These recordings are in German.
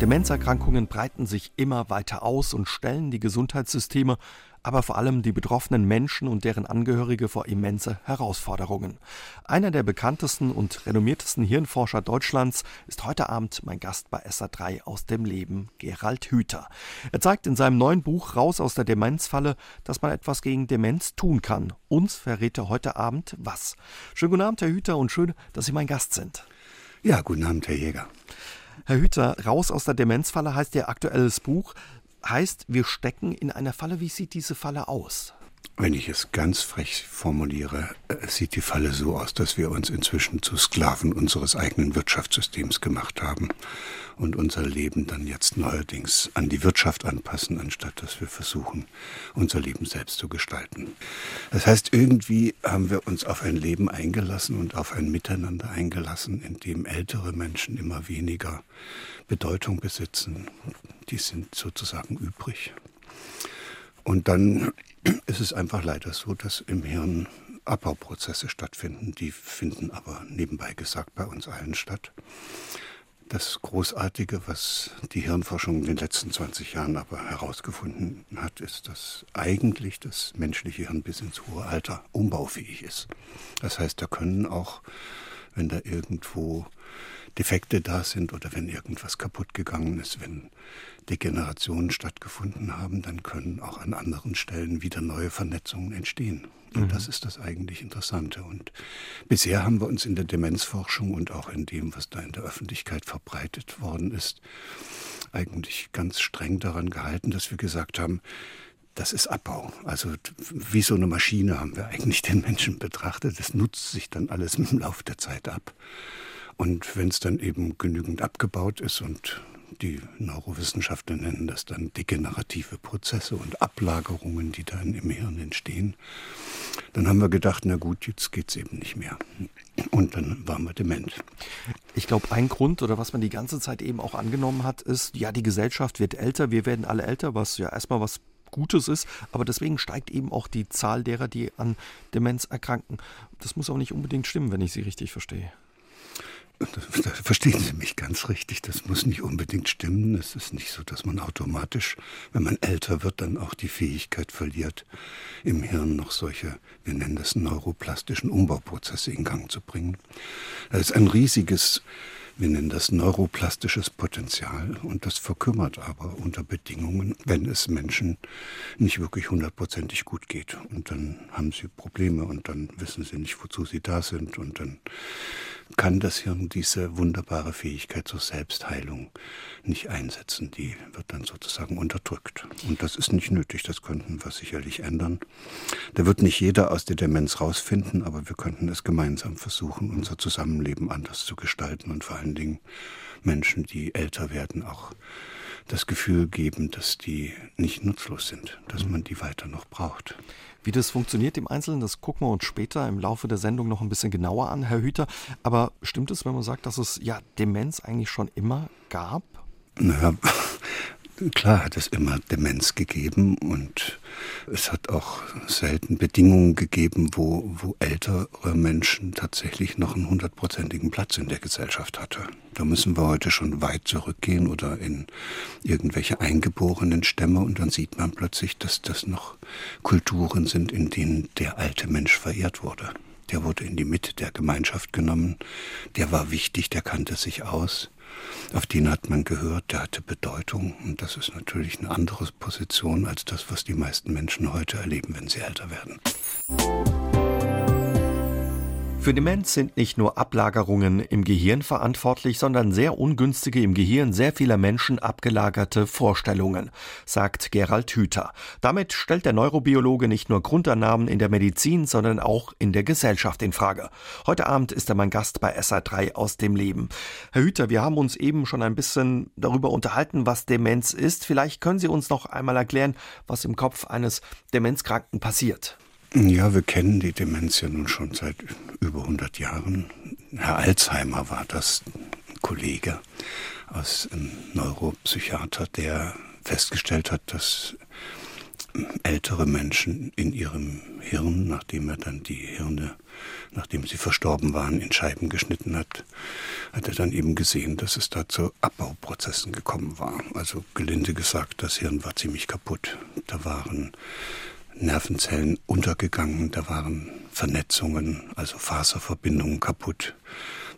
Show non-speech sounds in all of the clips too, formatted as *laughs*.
Demenzerkrankungen breiten sich immer weiter aus und stellen die Gesundheitssysteme, aber vor allem die betroffenen Menschen und deren Angehörige vor immense Herausforderungen. Einer der bekanntesten und renommiertesten Hirnforscher Deutschlands ist heute Abend mein Gast bei SA3 aus dem Leben, Gerald Hüther. Er zeigt in seinem neuen Buch Raus aus der Demenzfalle, dass man etwas gegen Demenz tun kann. Uns verrät er heute Abend was. Schönen guten Abend, Herr Hüther, und schön, dass Sie mein Gast sind. Ja, guten Abend, Herr Jäger. Herr Hüther, Raus aus der Demenzfalle heißt Ihr aktuelles Buch. Heißt, wir stecken in einer Falle. Wie sieht diese Falle aus? Wenn ich es ganz frech formuliere, äh, sieht die Falle so aus, dass wir uns inzwischen zu Sklaven unseres eigenen Wirtschaftssystems gemacht haben und unser Leben dann jetzt neuerdings an die Wirtschaft anpassen, anstatt dass wir versuchen, unser Leben selbst zu gestalten. Das heißt, irgendwie haben wir uns auf ein Leben eingelassen und auf ein Miteinander eingelassen, in dem ältere Menschen immer weniger Bedeutung besitzen. Die sind sozusagen übrig. Und dann ist es einfach leider so, dass im Hirn Abbauprozesse stattfinden. Die finden aber nebenbei gesagt bei uns allen statt. Das Großartige, was die Hirnforschung in den letzten 20 Jahren aber herausgefunden hat, ist, dass eigentlich das menschliche Hirn bis ins hohe Alter umbaufähig ist. Das heißt, da können auch, wenn da irgendwo Defekte da sind oder wenn irgendwas kaputt gegangen ist, wenn Degenerationen stattgefunden haben, dann können auch an anderen Stellen wieder neue Vernetzungen entstehen. Und mhm. das ist das eigentlich Interessante. Und bisher haben wir uns in der Demenzforschung und auch in dem, was da in der Öffentlichkeit verbreitet worden ist, eigentlich ganz streng daran gehalten, dass wir gesagt haben, das ist Abbau. Also wie so eine Maschine haben wir eigentlich den Menschen betrachtet. Das nutzt sich dann alles im Laufe der Zeit ab. Und wenn es dann eben genügend abgebaut ist und die Neurowissenschaftler nennen das dann degenerative Prozesse und Ablagerungen, die dann im Hirn entstehen. Dann haben wir gedacht, na gut, jetzt geht es eben nicht mehr. Und dann waren wir dement. Ich glaube, ein Grund oder was man die ganze Zeit eben auch angenommen hat, ist, ja, die Gesellschaft wird älter, wir werden alle älter, was ja erstmal was Gutes ist, aber deswegen steigt eben auch die Zahl derer, die an Demenz erkranken. Das muss auch nicht unbedingt stimmen, wenn ich Sie richtig verstehe. Da verstehen Sie mich ganz richtig. Das muss nicht unbedingt stimmen. Es ist nicht so, dass man automatisch, wenn man älter wird, dann auch die Fähigkeit verliert, im Hirn noch solche, wir nennen das neuroplastischen Umbauprozesse in Gang zu bringen. Das ist ein riesiges wir nennen das neuroplastisches Potenzial und das verkümmert aber unter Bedingungen, wenn es Menschen nicht wirklich hundertprozentig gut geht. Und dann haben sie Probleme und dann wissen sie nicht, wozu sie da sind und dann kann das Hirn diese wunderbare Fähigkeit zur Selbstheilung nicht einsetzen. Die wird dann sozusagen unterdrückt. Und das ist nicht nötig, das könnten wir sicherlich ändern. Da wird nicht jeder aus der Demenz rausfinden, aber wir könnten es gemeinsam versuchen, unser Zusammenleben anders zu gestalten und vor allen Dingen Menschen, die älter werden, auch das Gefühl geben, dass die nicht nutzlos sind, dass man die weiter noch braucht. Wie das funktioniert im Einzelnen, das gucken wir uns später im Laufe der Sendung noch ein bisschen genauer an, Herr Hüter. Aber stimmt es, wenn man sagt, dass es ja Demenz eigentlich schon immer gab? Naja, Klar hat es immer Demenz gegeben und es hat auch selten Bedingungen gegeben, wo, wo ältere Menschen tatsächlich noch einen hundertprozentigen Platz in der Gesellschaft hatte. Da müssen wir heute schon weit zurückgehen oder in irgendwelche eingeborenen Stämme und dann sieht man plötzlich, dass das noch Kulturen sind, in denen der alte Mensch verehrt wurde. Der wurde in die Mitte der Gemeinschaft genommen, der war wichtig, der kannte sich aus auf den hat man gehört, der hatte Bedeutung. Und das ist natürlich eine andere Position als das, was die meisten Menschen heute erleben, wenn sie älter werden. Für Demenz sind nicht nur Ablagerungen im Gehirn verantwortlich, sondern sehr ungünstige im Gehirn sehr vieler Menschen abgelagerte Vorstellungen, sagt Gerald Hüther. Damit stellt der Neurobiologe nicht nur Grundannahmen in der Medizin, sondern auch in der Gesellschaft in Frage. Heute Abend ist er mein Gast bei SA3 aus dem Leben. Herr Hüther, wir haben uns eben schon ein bisschen darüber unterhalten, was Demenz ist. Vielleicht können Sie uns noch einmal erklären, was im Kopf eines Demenzkranken passiert. Ja, wir kennen die Demenz ja nun schon seit über 100 Jahren. Herr Alzheimer war das Kollege aus einem Neuropsychiater, der festgestellt hat, dass ältere Menschen in ihrem Hirn, nachdem er dann die Hirne, nachdem sie verstorben waren, in Scheiben geschnitten hat, hat er dann eben gesehen, dass es da zu Abbauprozessen gekommen war. Also gelinde gesagt, das Hirn war ziemlich kaputt. Da waren Nervenzellen untergegangen, da waren Vernetzungen, also Faserverbindungen kaputt.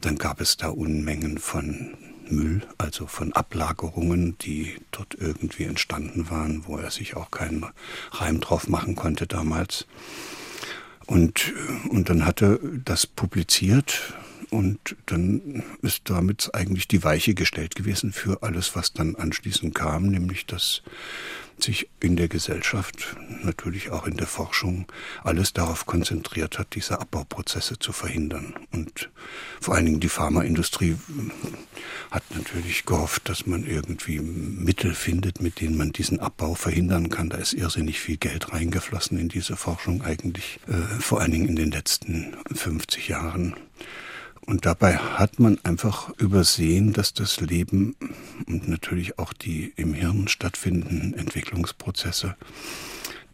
Dann gab es da Unmengen von Müll, also von Ablagerungen, die dort irgendwie entstanden waren, wo er sich auch keinen Reim drauf machen konnte damals. Und, und dann hat er das publiziert und dann ist damit eigentlich die Weiche gestellt gewesen für alles, was dann anschließend kam, nämlich dass sich in der Gesellschaft, natürlich auch in der Forschung, alles darauf konzentriert hat, diese Abbauprozesse zu verhindern. Und vor allen Dingen die Pharmaindustrie hat natürlich gehofft, dass man irgendwie Mittel findet, mit denen man diesen Abbau verhindern kann. Da ist irrsinnig viel Geld reingeflossen in diese Forschung eigentlich, äh, vor allen Dingen in den letzten 50 Jahren. Und dabei hat man einfach übersehen, dass das Leben und natürlich auch die im Hirn stattfindenden Entwicklungsprozesse,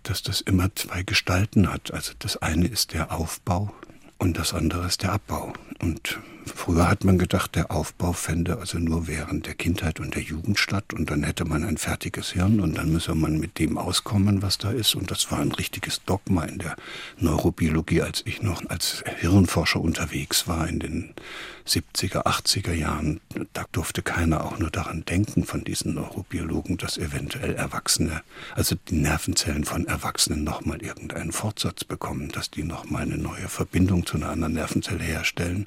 dass das immer zwei Gestalten hat. Also das eine ist der Aufbau und das andere ist der Abbau. Und früher hat man gedacht, der Aufbau fände also nur während der Kindheit und der Jugend statt und dann hätte man ein fertiges Hirn und dann müsse man mit dem auskommen, was da ist. Und das war ein richtiges Dogma in der Neurobiologie, als ich noch als Hirnforscher unterwegs war in den 70er, 80er Jahren. Da durfte keiner auch nur daran denken von diesen Neurobiologen, dass eventuell Erwachsene, also die Nervenzellen von Erwachsenen nochmal irgendeinen Fortsatz bekommen, dass die nochmal eine neue Verbindung zu einer anderen Nervenzelle herstellen.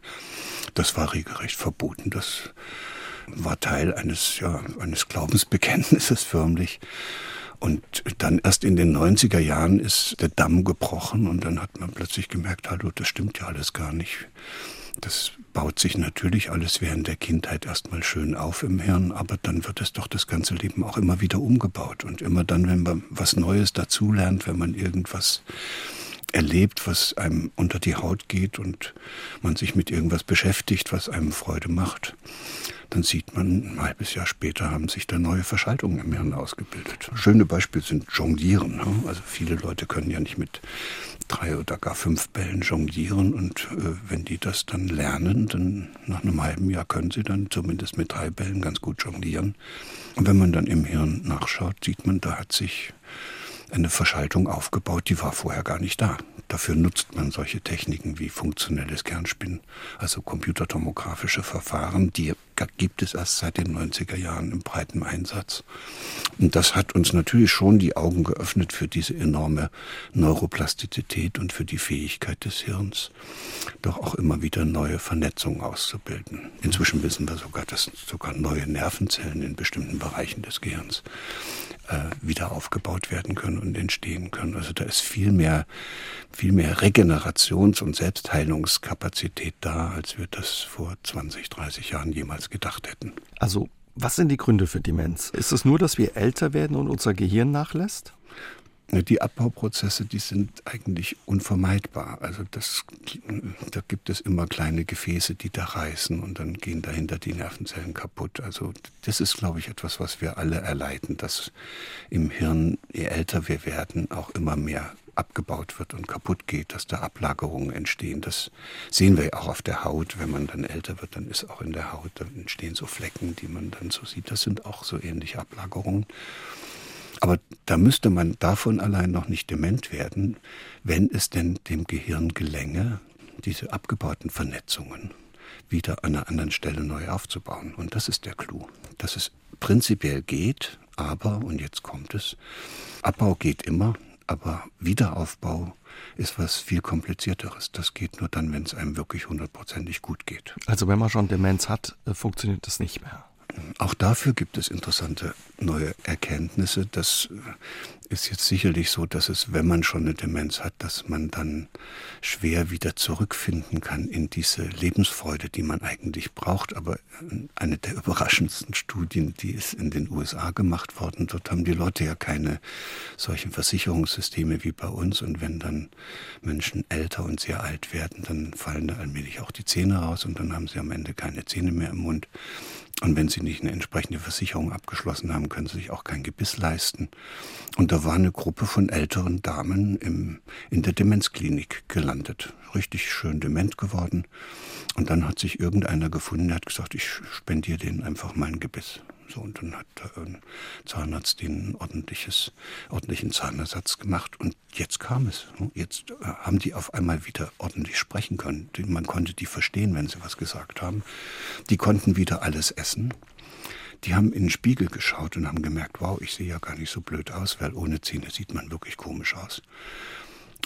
Das war regelrecht verboten. Das war Teil eines, ja, eines Glaubensbekenntnisses förmlich. Und dann erst in den 90er Jahren ist der Damm gebrochen und dann hat man plötzlich gemerkt, hallo, das stimmt ja alles gar nicht. Das baut sich natürlich alles während der Kindheit erstmal schön auf im Hirn, aber dann wird es doch das ganze Leben auch immer wieder umgebaut. Und immer dann, wenn man was Neues dazulernt, wenn man irgendwas erlebt, was einem unter die Haut geht und man sich mit irgendwas beschäftigt, was einem Freude macht, dann sieht man, ein halbes Jahr später haben sich da neue Verschaltungen im Hirn ausgebildet. Schöne Beispiele sind Jonglieren. Ne? Also viele Leute können ja nicht mit drei oder gar fünf Bällen jonglieren und äh, wenn die das dann lernen, dann nach einem halben Jahr können sie dann zumindest mit drei Bällen ganz gut jonglieren. Und wenn man dann im Hirn nachschaut, sieht man, da hat sich eine Verschaltung aufgebaut, die war vorher gar nicht da. Dafür nutzt man solche Techniken wie funktionelles Kernspinnen, also computertomografische Verfahren, die gibt es erst seit den 90er Jahren im breiten Einsatz. Und das hat uns natürlich schon die Augen geöffnet für diese enorme Neuroplastizität und für die Fähigkeit des Hirns, doch auch immer wieder neue Vernetzungen auszubilden. Inzwischen wissen wir sogar, dass sogar neue Nervenzellen in bestimmten Bereichen des Gehirns wieder aufgebaut werden können und entstehen können. Also da ist viel mehr, viel mehr Regenerations- und Selbstheilungskapazität da, als wir das vor 20, 30 Jahren jemals gedacht hätten. Also was sind die Gründe für Demenz? Ist es nur, dass wir älter werden und unser Gehirn nachlässt? Die Abbauprozesse, die sind eigentlich unvermeidbar. Also das, da gibt es immer kleine Gefäße, die da reißen und dann gehen dahinter die Nervenzellen kaputt. Also das ist, glaube ich, etwas, was wir alle erleiden, dass im Hirn, je älter wir werden, auch immer mehr abgebaut wird und kaputt geht, dass da Ablagerungen entstehen. Das sehen wir ja auch auf der Haut. Wenn man dann älter wird, dann ist auch in der Haut, dann entstehen so Flecken, die man dann so sieht. Das sind auch so ähnliche Ablagerungen. Aber da müsste man davon allein noch nicht dement werden, wenn es denn dem Gehirn gelänge, diese abgebauten Vernetzungen wieder an einer anderen Stelle neu aufzubauen. Und das ist der Clou. Dass es prinzipiell geht, aber, und jetzt kommt es, Abbau geht immer, aber Wiederaufbau ist was viel komplizierteres. Das geht nur dann, wenn es einem wirklich hundertprozentig gut geht. Also wenn man schon Demenz hat, äh, funktioniert das nicht mehr. Auch dafür gibt es interessante neue Erkenntnisse. Das ist jetzt sicherlich so, dass es, wenn man schon eine Demenz hat, dass man dann schwer wieder zurückfinden kann in diese Lebensfreude, die man eigentlich braucht. Aber eine der *laughs* überraschendsten Studien, die ist in den USA gemacht worden. Dort haben die Leute ja keine solchen Versicherungssysteme wie bei uns. Und wenn dann Menschen älter und sehr alt werden, dann fallen da allmählich auch die Zähne raus und dann haben sie am Ende keine Zähne mehr im Mund. Und wenn sie nicht eine entsprechende Versicherung abgeschlossen haben, können sie sich auch kein Gebiss leisten. Und da war eine Gruppe von älteren Damen im, in der Demenzklinik gelandet. Richtig schön dement geworden. Und dann hat sich irgendeiner gefunden, der hat gesagt, ich spendiere denen einfach mein Gebiss. So, und dann hat ein Zahnarzt den ordentliches, ordentlichen Zahnersatz gemacht. Und jetzt kam es. Jetzt äh, haben die auf einmal wieder ordentlich sprechen können. Man konnte die verstehen, wenn sie was gesagt haben. Die konnten wieder alles essen. Die haben in den Spiegel geschaut und haben gemerkt, wow, ich sehe ja gar nicht so blöd aus, weil ohne Zähne sieht man wirklich komisch aus.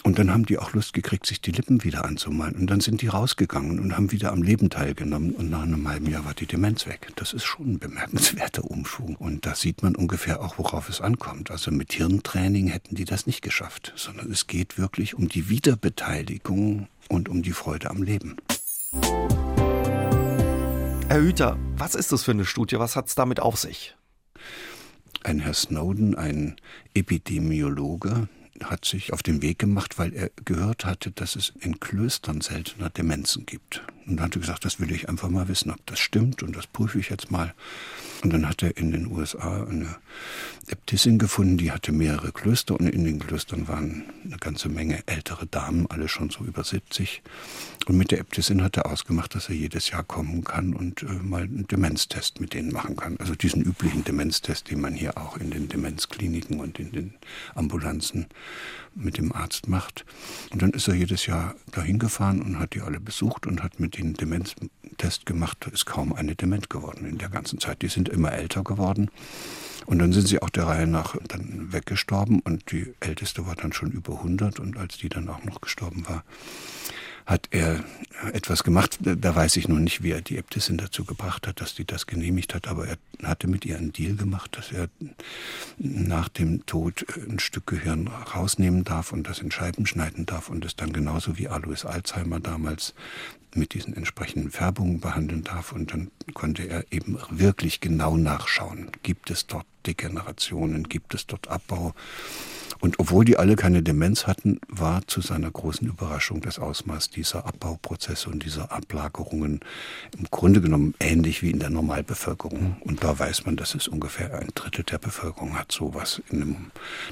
Und dann haben die auch Lust gekriegt, sich die Lippen wieder anzumalen. Und dann sind die rausgegangen und haben wieder am Leben teilgenommen. Und nach einem halben Jahr war die Demenz weg. Das ist schon ein bemerkenswerter Umschwung. Und da sieht man ungefähr auch, worauf es ankommt. Also mit Hirntraining hätten die das nicht geschafft, sondern es geht wirklich um die Wiederbeteiligung und um die Freude am Leben. Herr Hüter, was ist das für eine Studie? Was hat es damit auf sich? Ein Herr Snowden, ein Epidemiologe, hat sich auf den Weg gemacht, weil er gehört hatte, dass es in Klöstern seltener Demenzen gibt. Und dann hat er gesagt, das will ich einfach mal wissen, ob das stimmt und das prüfe ich jetzt mal. Und dann hat er in den USA eine Äbtissin gefunden, die hatte mehrere Klöster und in den Klöstern waren eine ganze Menge ältere Damen, alle schon so über 70. Und mit der Äbtissin hat er ausgemacht, dass er jedes Jahr kommen kann und äh, mal einen Demenztest mit denen machen kann. Also diesen üblichen Demenztest, den man hier auch in den Demenzkliniken und in den Ambulanzen mit dem Arzt macht. Und dann ist er jedes Jahr dahin gefahren und hat die alle besucht und hat mit ihnen Demenztest gemacht. Ist kaum eine dement geworden in der ganzen Zeit. Die sind immer älter geworden. Und dann sind sie auch der Reihe nach dann weggestorben und die älteste war dann schon über 100 und als die dann auch noch gestorben war, hat er etwas gemacht. Da weiß ich noch nicht, wie er die Äbtissin dazu gebracht hat, dass die das genehmigt hat, aber er hatte mit ihr einen Deal gemacht, dass er nach dem Tod ein Stück Gehirn rausnehmen darf und das in Scheiben schneiden darf und es dann genauso wie Alois Alzheimer damals mit diesen entsprechenden Färbungen behandeln darf. Und dann konnte er eben wirklich genau nachschauen. Gibt es dort Degenerationen? Gibt es dort Abbau? Und obwohl die alle keine Demenz hatten, war zu seiner großen Überraschung das Ausmaß dieser Abbauprozesse und dieser Ablagerungen im Grunde genommen ähnlich wie in der Normalbevölkerung. Und da weiß man, dass es ungefähr ein Drittel der Bevölkerung hat sowas in einem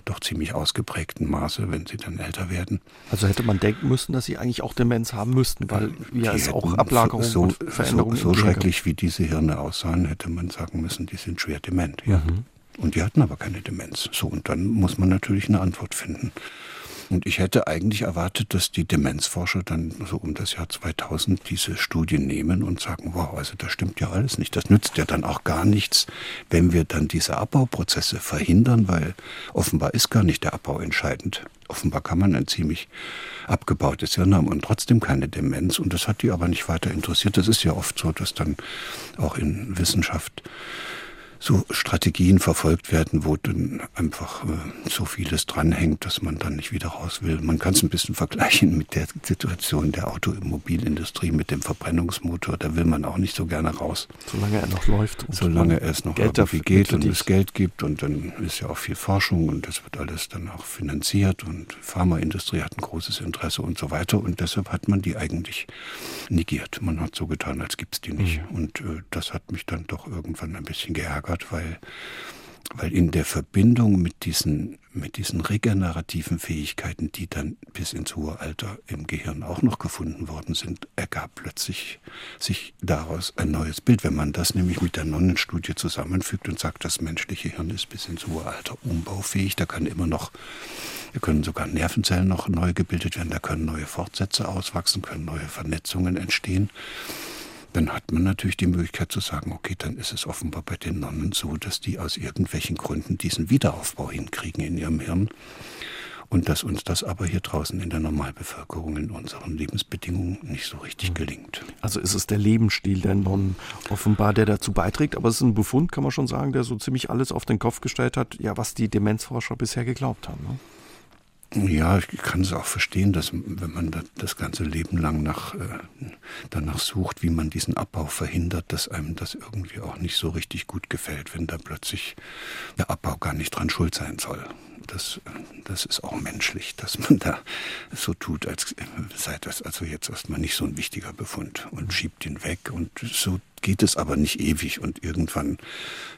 doch ziemlich ausgeprägten Maße, wenn sie dann älter werden. Also hätte man denken müssen, dass sie eigentlich auch Demenz haben müssten, weil ja es auch Ablagerungen so, und Veränderungen So, so schrecklich wie diese Hirne aussahen, hätte man sagen müssen, die sind schwer dement. Ja. Mhm. Und die hatten aber keine Demenz. So, und dann muss man natürlich eine Antwort finden. Und ich hätte eigentlich erwartet, dass die Demenzforscher dann so um das Jahr 2000 diese Studien nehmen und sagen, wow, also das stimmt ja alles nicht. Das nützt ja dann auch gar nichts, wenn wir dann diese Abbauprozesse verhindern, weil offenbar ist gar nicht der Abbau entscheidend. Offenbar kann man ein ziemlich abgebautes Hirn haben und trotzdem keine Demenz. Und das hat die aber nicht weiter interessiert. Das ist ja oft so, dass dann auch in Wissenschaft so Strategien verfolgt werden, wo dann einfach äh, so vieles dranhängt, dass man dann nicht wieder raus will. Man kann es ein bisschen vergleichen mit der Situation der Automobilindustrie mit dem Verbrennungsmotor. Da will man auch nicht so gerne raus. Solange er noch läuft. Solange es noch Geld irgendwie geht und es Geld gibt und dann ist ja auch viel Forschung und das wird alles dann auch finanziert und Pharmaindustrie hat ein großes Interesse und so weiter und deshalb hat man die eigentlich negiert. Man hat so getan, als gibt's die nicht. Mhm. Und äh, das hat mich dann doch irgendwann ein bisschen geärgert geärgert, weil, weil in der Verbindung mit diesen, mit diesen regenerativen Fähigkeiten, die dann bis ins hohe Alter im Gehirn auch noch gefunden worden sind, ergab plötzlich sich daraus ein neues Bild. Wenn man das nämlich mit der Nonnenstudie zusammenfügt und sagt, das menschliche Hirn ist bis ins hohe Alter umbaufähig, da kann immer noch da können sogar Nervenzellen noch neu gebildet werden, da können neue Fortsätze auswachsen, können neue Vernetzungen entstehen dann hat man natürlich die Möglichkeit zu sagen, okay, dann ist es offenbar bei den Nonnen so, dass die aus irgendwelchen Gründen diesen Wiederaufbau hinkriegen in ihrem Hirn und dass uns das aber hier draußen in der Normalbevölkerung in unseren Lebensbedingungen nicht so richtig mhm. gelingt. Also ist es der Lebensstil der Nonnen offenbar, der dazu beiträgt, aber es ist ein Befund, kann man schon sagen, der so ziemlich alles auf den Kopf gestellt hat, ja, was die Demenzforscher bisher geglaubt haben. Ne? Ja, ich kann es auch verstehen, dass wenn man das ganze Leben lang nach, äh, danach sucht, wie man diesen Abbau verhindert, dass einem das irgendwie auch nicht so richtig gut gefällt, wenn da plötzlich der Abbau gar nicht dran schuld sein soll. das, das ist auch menschlich, dass man da so tut, als sei das also jetzt erstmal nicht so ein wichtiger Befund und schiebt ihn weg. Und so geht es aber nicht ewig und irgendwann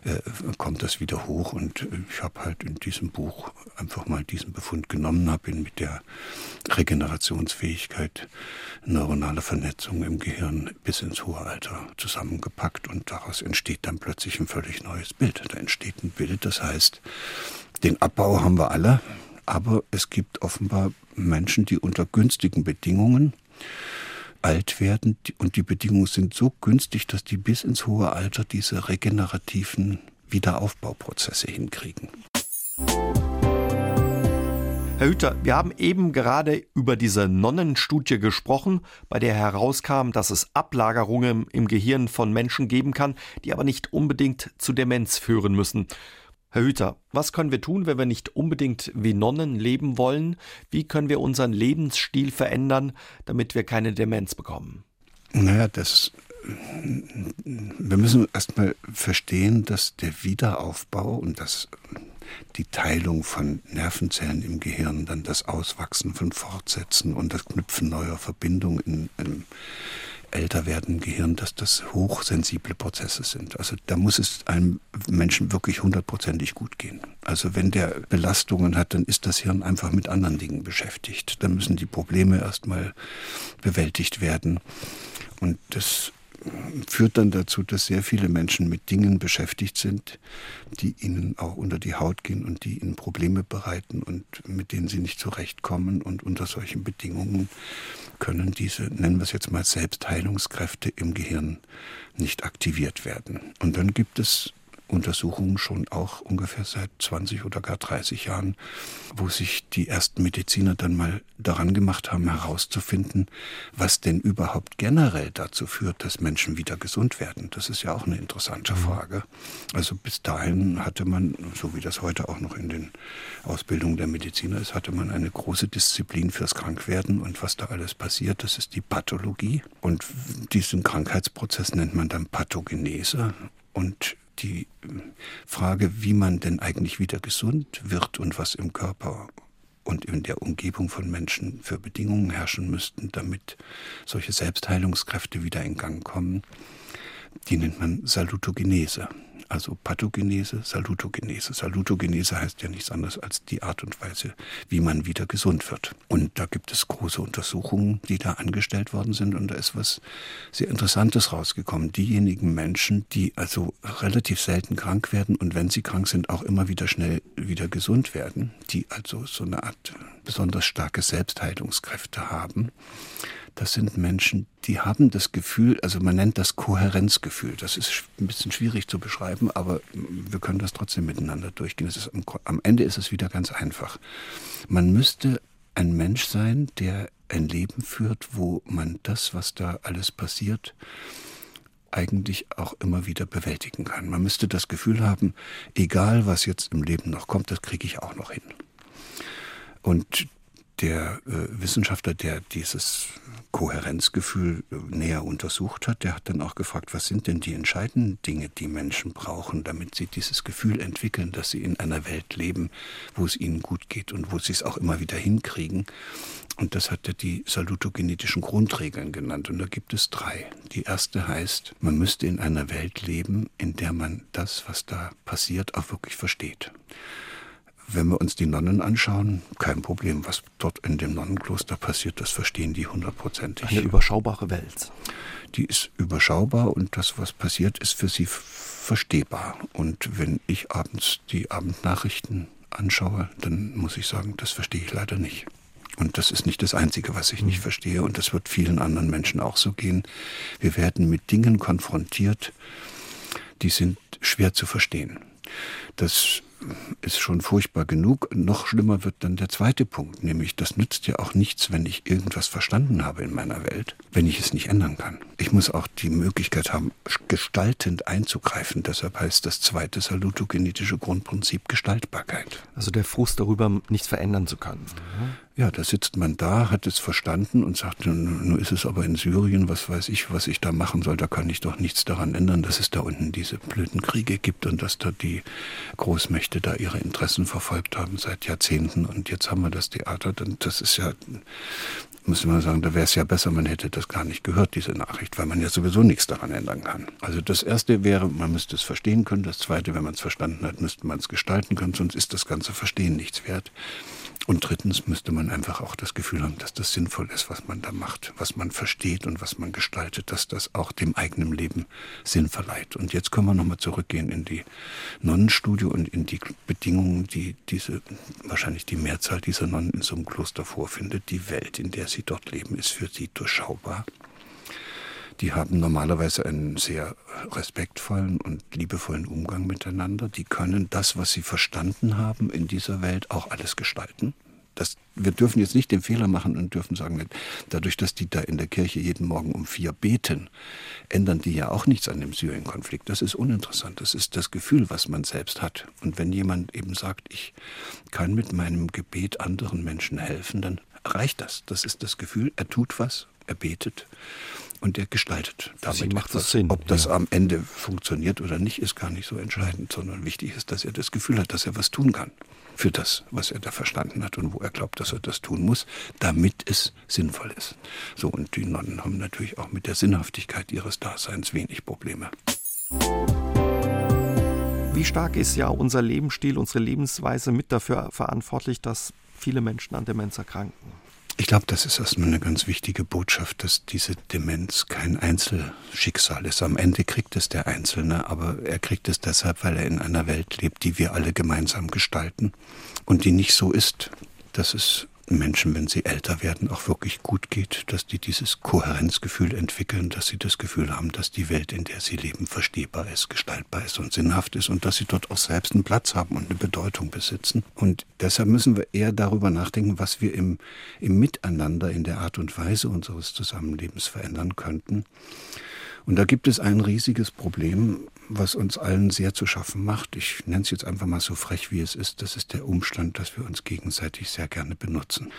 äh, kommt das wieder hoch. Und ich habe halt in diesem Buch einfach mal diesen Befund genommen, habe ihn mit der Regenerationsfähigkeit, neuronale Vernetzung im Gehirn bis ins hohe Alter zusammengepackt und daraus entsteht dann plötzlich ein völlig neues Bild. Da entsteht ein Bild, das heißt, den Abbau haben wir alle, aber es gibt offenbar Menschen, die unter günstigen Bedingungen alt werden und die Bedingungen sind so günstig, dass die bis ins hohe Alter diese regenerativen Wiederaufbauprozesse hinkriegen. Herr Hüter, wir haben eben gerade über diese Nonnenstudie gesprochen, bei der herauskam, dass es Ablagerungen im Gehirn von Menschen geben kann, die aber nicht unbedingt zu Demenz führen müssen. Herr Hüter, was können wir tun, wenn wir nicht unbedingt wie Nonnen leben wollen? Wie können wir unseren Lebensstil verändern, damit wir keine Demenz bekommen? Naja, das wir müssen erstmal verstehen, dass der Wiederaufbau und das, die Teilung von Nervenzellen im Gehirn, dann das Auswachsen von Fortsätzen und das Knüpfen neuer Verbindungen in, in älter werden Gehirn, dass das hochsensible Prozesse sind. Also da muss es einem Menschen wirklich hundertprozentig gut gehen. Also wenn der Belastungen hat, dann ist das Hirn einfach mit anderen Dingen beschäftigt. Dann müssen die Probleme erstmal bewältigt werden. Und das führt dann dazu, dass sehr viele Menschen mit Dingen beschäftigt sind, die ihnen auch unter die Haut gehen und die ihnen Probleme bereiten und mit denen sie nicht zurechtkommen. Und unter solchen Bedingungen können diese, nennen wir es jetzt mal, Selbstheilungskräfte im Gehirn nicht aktiviert werden. Und dann gibt es Untersuchungen schon auch ungefähr seit 20 oder gar 30 Jahren, wo sich die ersten Mediziner dann mal daran gemacht haben, herauszufinden, was denn überhaupt generell dazu führt, dass Menschen wieder gesund werden. Das ist ja auch eine interessante mhm. Frage. Also bis dahin hatte man, so wie das heute auch noch in den Ausbildungen der Mediziner ist, hatte man eine große Disziplin fürs Krankwerden und was da alles passiert, das ist die Pathologie. Und diesen Krankheitsprozess nennt man dann Pathogenese. Und die Frage, wie man denn eigentlich wieder gesund wird und was im Körper und in der Umgebung von Menschen für Bedingungen herrschen müssten, damit solche Selbstheilungskräfte wieder in Gang kommen, die nennt man Salutogenese also Pathogenese, Salutogenese. Salutogenese heißt ja nichts anderes als die Art und Weise, wie man wieder gesund wird. Und da gibt es große Untersuchungen, die da angestellt worden sind und da ist was sehr Interessantes rausgekommen. Diejenigen Menschen, die also relativ selten krank werden und wenn sie krank sind, auch immer wieder schnell wieder gesund werden, die also so eine Art besonders starke Selbstheilungskräfte haben, das sind Menschen, die haben das Gefühl, also man nennt das Kohärenzgefühl. Das ist ein bisschen schwierig zu beschreiben, aber wir können das trotzdem miteinander durchgehen. Ist, am Ende ist es wieder ganz einfach. Man müsste ein Mensch sein, der ein Leben führt, wo man das, was da alles passiert, eigentlich auch immer wieder bewältigen kann. Man müsste das Gefühl haben, egal was jetzt im Leben noch kommt, das kriege ich auch noch hin. Und der äh, Wissenschaftler, der dieses Kohärenzgefühl äh, näher untersucht hat, der hat dann auch gefragt, was sind denn die entscheidenden Dinge, die Menschen brauchen, damit sie dieses Gefühl entwickeln, dass sie in einer Welt leben, wo es ihnen gut geht und wo sie es auch immer wieder hinkriegen. Und das hat er die salutogenetischen Grundregeln genannt. Und da gibt es drei. Die erste heißt, man müsste in einer Welt leben, in der man das, was da passiert, auch wirklich versteht. Wenn wir uns die Nonnen anschauen, kein Problem. Was dort in dem Nonnenkloster passiert, das verstehen die hundertprozentig. Eine überschaubare Welt. Die ist überschaubar und das, was passiert, ist für sie verstehbar. Und wenn ich abends die Abendnachrichten anschaue, dann muss ich sagen, das verstehe ich leider nicht. Und das ist nicht das Einzige, was ich nicht mhm. verstehe. Und das wird vielen anderen Menschen auch so gehen. Wir werden mit Dingen konfrontiert, die sind schwer zu verstehen. Das ist schon furchtbar genug. Noch schlimmer wird dann der zweite Punkt, nämlich das nützt ja auch nichts, wenn ich irgendwas verstanden habe in meiner Welt, wenn ich es nicht ändern kann. Ich muss auch die Möglichkeit haben, gestaltend einzugreifen. Deshalb heißt das zweite salutogenetische Grundprinzip Gestaltbarkeit. Also der Frust darüber, nichts verändern zu können. Ja, da sitzt man da, hat es verstanden und sagt, nun ist es aber in Syrien, was weiß ich, was ich da machen soll, da kann ich doch nichts daran ändern, dass es da unten diese blöden Kriege gibt und dass da die Großmächte da ihre Interessen verfolgt haben seit Jahrzehnten und jetzt haben wir das Theater, das ist ja, muss man sagen, da wäre es ja besser, man hätte das gar nicht gehört, diese Nachricht, weil man ja sowieso nichts daran ändern kann. Also das erste wäre, man müsste es verstehen können, das zweite, wenn man es verstanden hat, müsste man es gestalten können, sonst ist das ganze Verstehen nichts wert. Und drittens müsste man einfach auch das Gefühl haben, dass das sinnvoll ist, was man da macht, was man versteht und was man gestaltet, dass das auch dem eigenen Leben Sinn verleiht. Und jetzt können wir nochmal zurückgehen in die Nonnenstudie und in die Bedingungen, die diese, wahrscheinlich die Mehrzahl dieser Nonnen in so einem Kloster vorfindet. Die Welt, in der sie dort leben, ist für sie durchschaubar. Die haben normalerweise einen sehr respektvollen und liebevollen Umgang miteinander. Die können das, was sie verstanden haben in dieser Welt, auch alles gestalten. Das, wir dürfen jetzt nicht den Fehler machen und dürfen sagen, dadurch, dass die da in der Kirche jeden Morgen um vier beten, ändern die ja auch nichts an dem Syrien-Konflikt. Das ist uninteressant. Das ist das Gefühl, was man selbst hat. Und wenn jemand eben sagt, ich kann mit meinem Gebet anderen Menschen helfen, dann reicht das. Das ist das Gefühl, er tut was, er betet und er gestaltet damit macht etwas. Sinn. Ob das ja. am Ende funktioniert oder nicht, ist gar nicht so entscheidend, sondern wichtig ist, dass er das Gefühl hat, dass er was tun kann für das, was er da verstanden hat und wo er glaubt, dass er das tun muss, damit es sinnvoll ist. So, und die Nonnen haben natürlich auch mit der Sinnhaftigkeit ihres Daseins wenig Probleme. Wie stark ist ja unser Lebensstil, unsere Lebensweise mit dafür verantwortlich, dass viele Menschen an Demenz erkranken? Ich glaube, das ist erstmal eine ganz wichtige Botschaft, dass diese Demenz kein Einzelschicksal ist. Am Ende kriegt es der Einzelne, aber er kriegt es deshalb, weil er in einer Welt lebt, die wir alle gemeinsam gestalten und die nicht so ist, dass es Menschen, wenn sie älter werden, auch wirklich gut geht, dass die dieses Kohärenzgefühl entwickeln, dass sie das Gefühl haben, dass die Welt, in der sie leben, verstehbar ist, gestaltbar ist und sinnhaft ist und dass sie dort auch selbst einen Platz haben und eine Bedeutung besitzen. Und deshalb müssen wir eher darüber nachdenken, was wir im, im Miteinander, in der Art und Weise unseres Zusammenlebens verändern könnten. Und da gibt es ein riesiges Problem, was uns allen sehr zu schaffen macht. Ich nenne es jetzt einfach mal so frech, wie es ist. Das ist der Umstand, dass wir uns gegenseitig sehr gerne benutzen.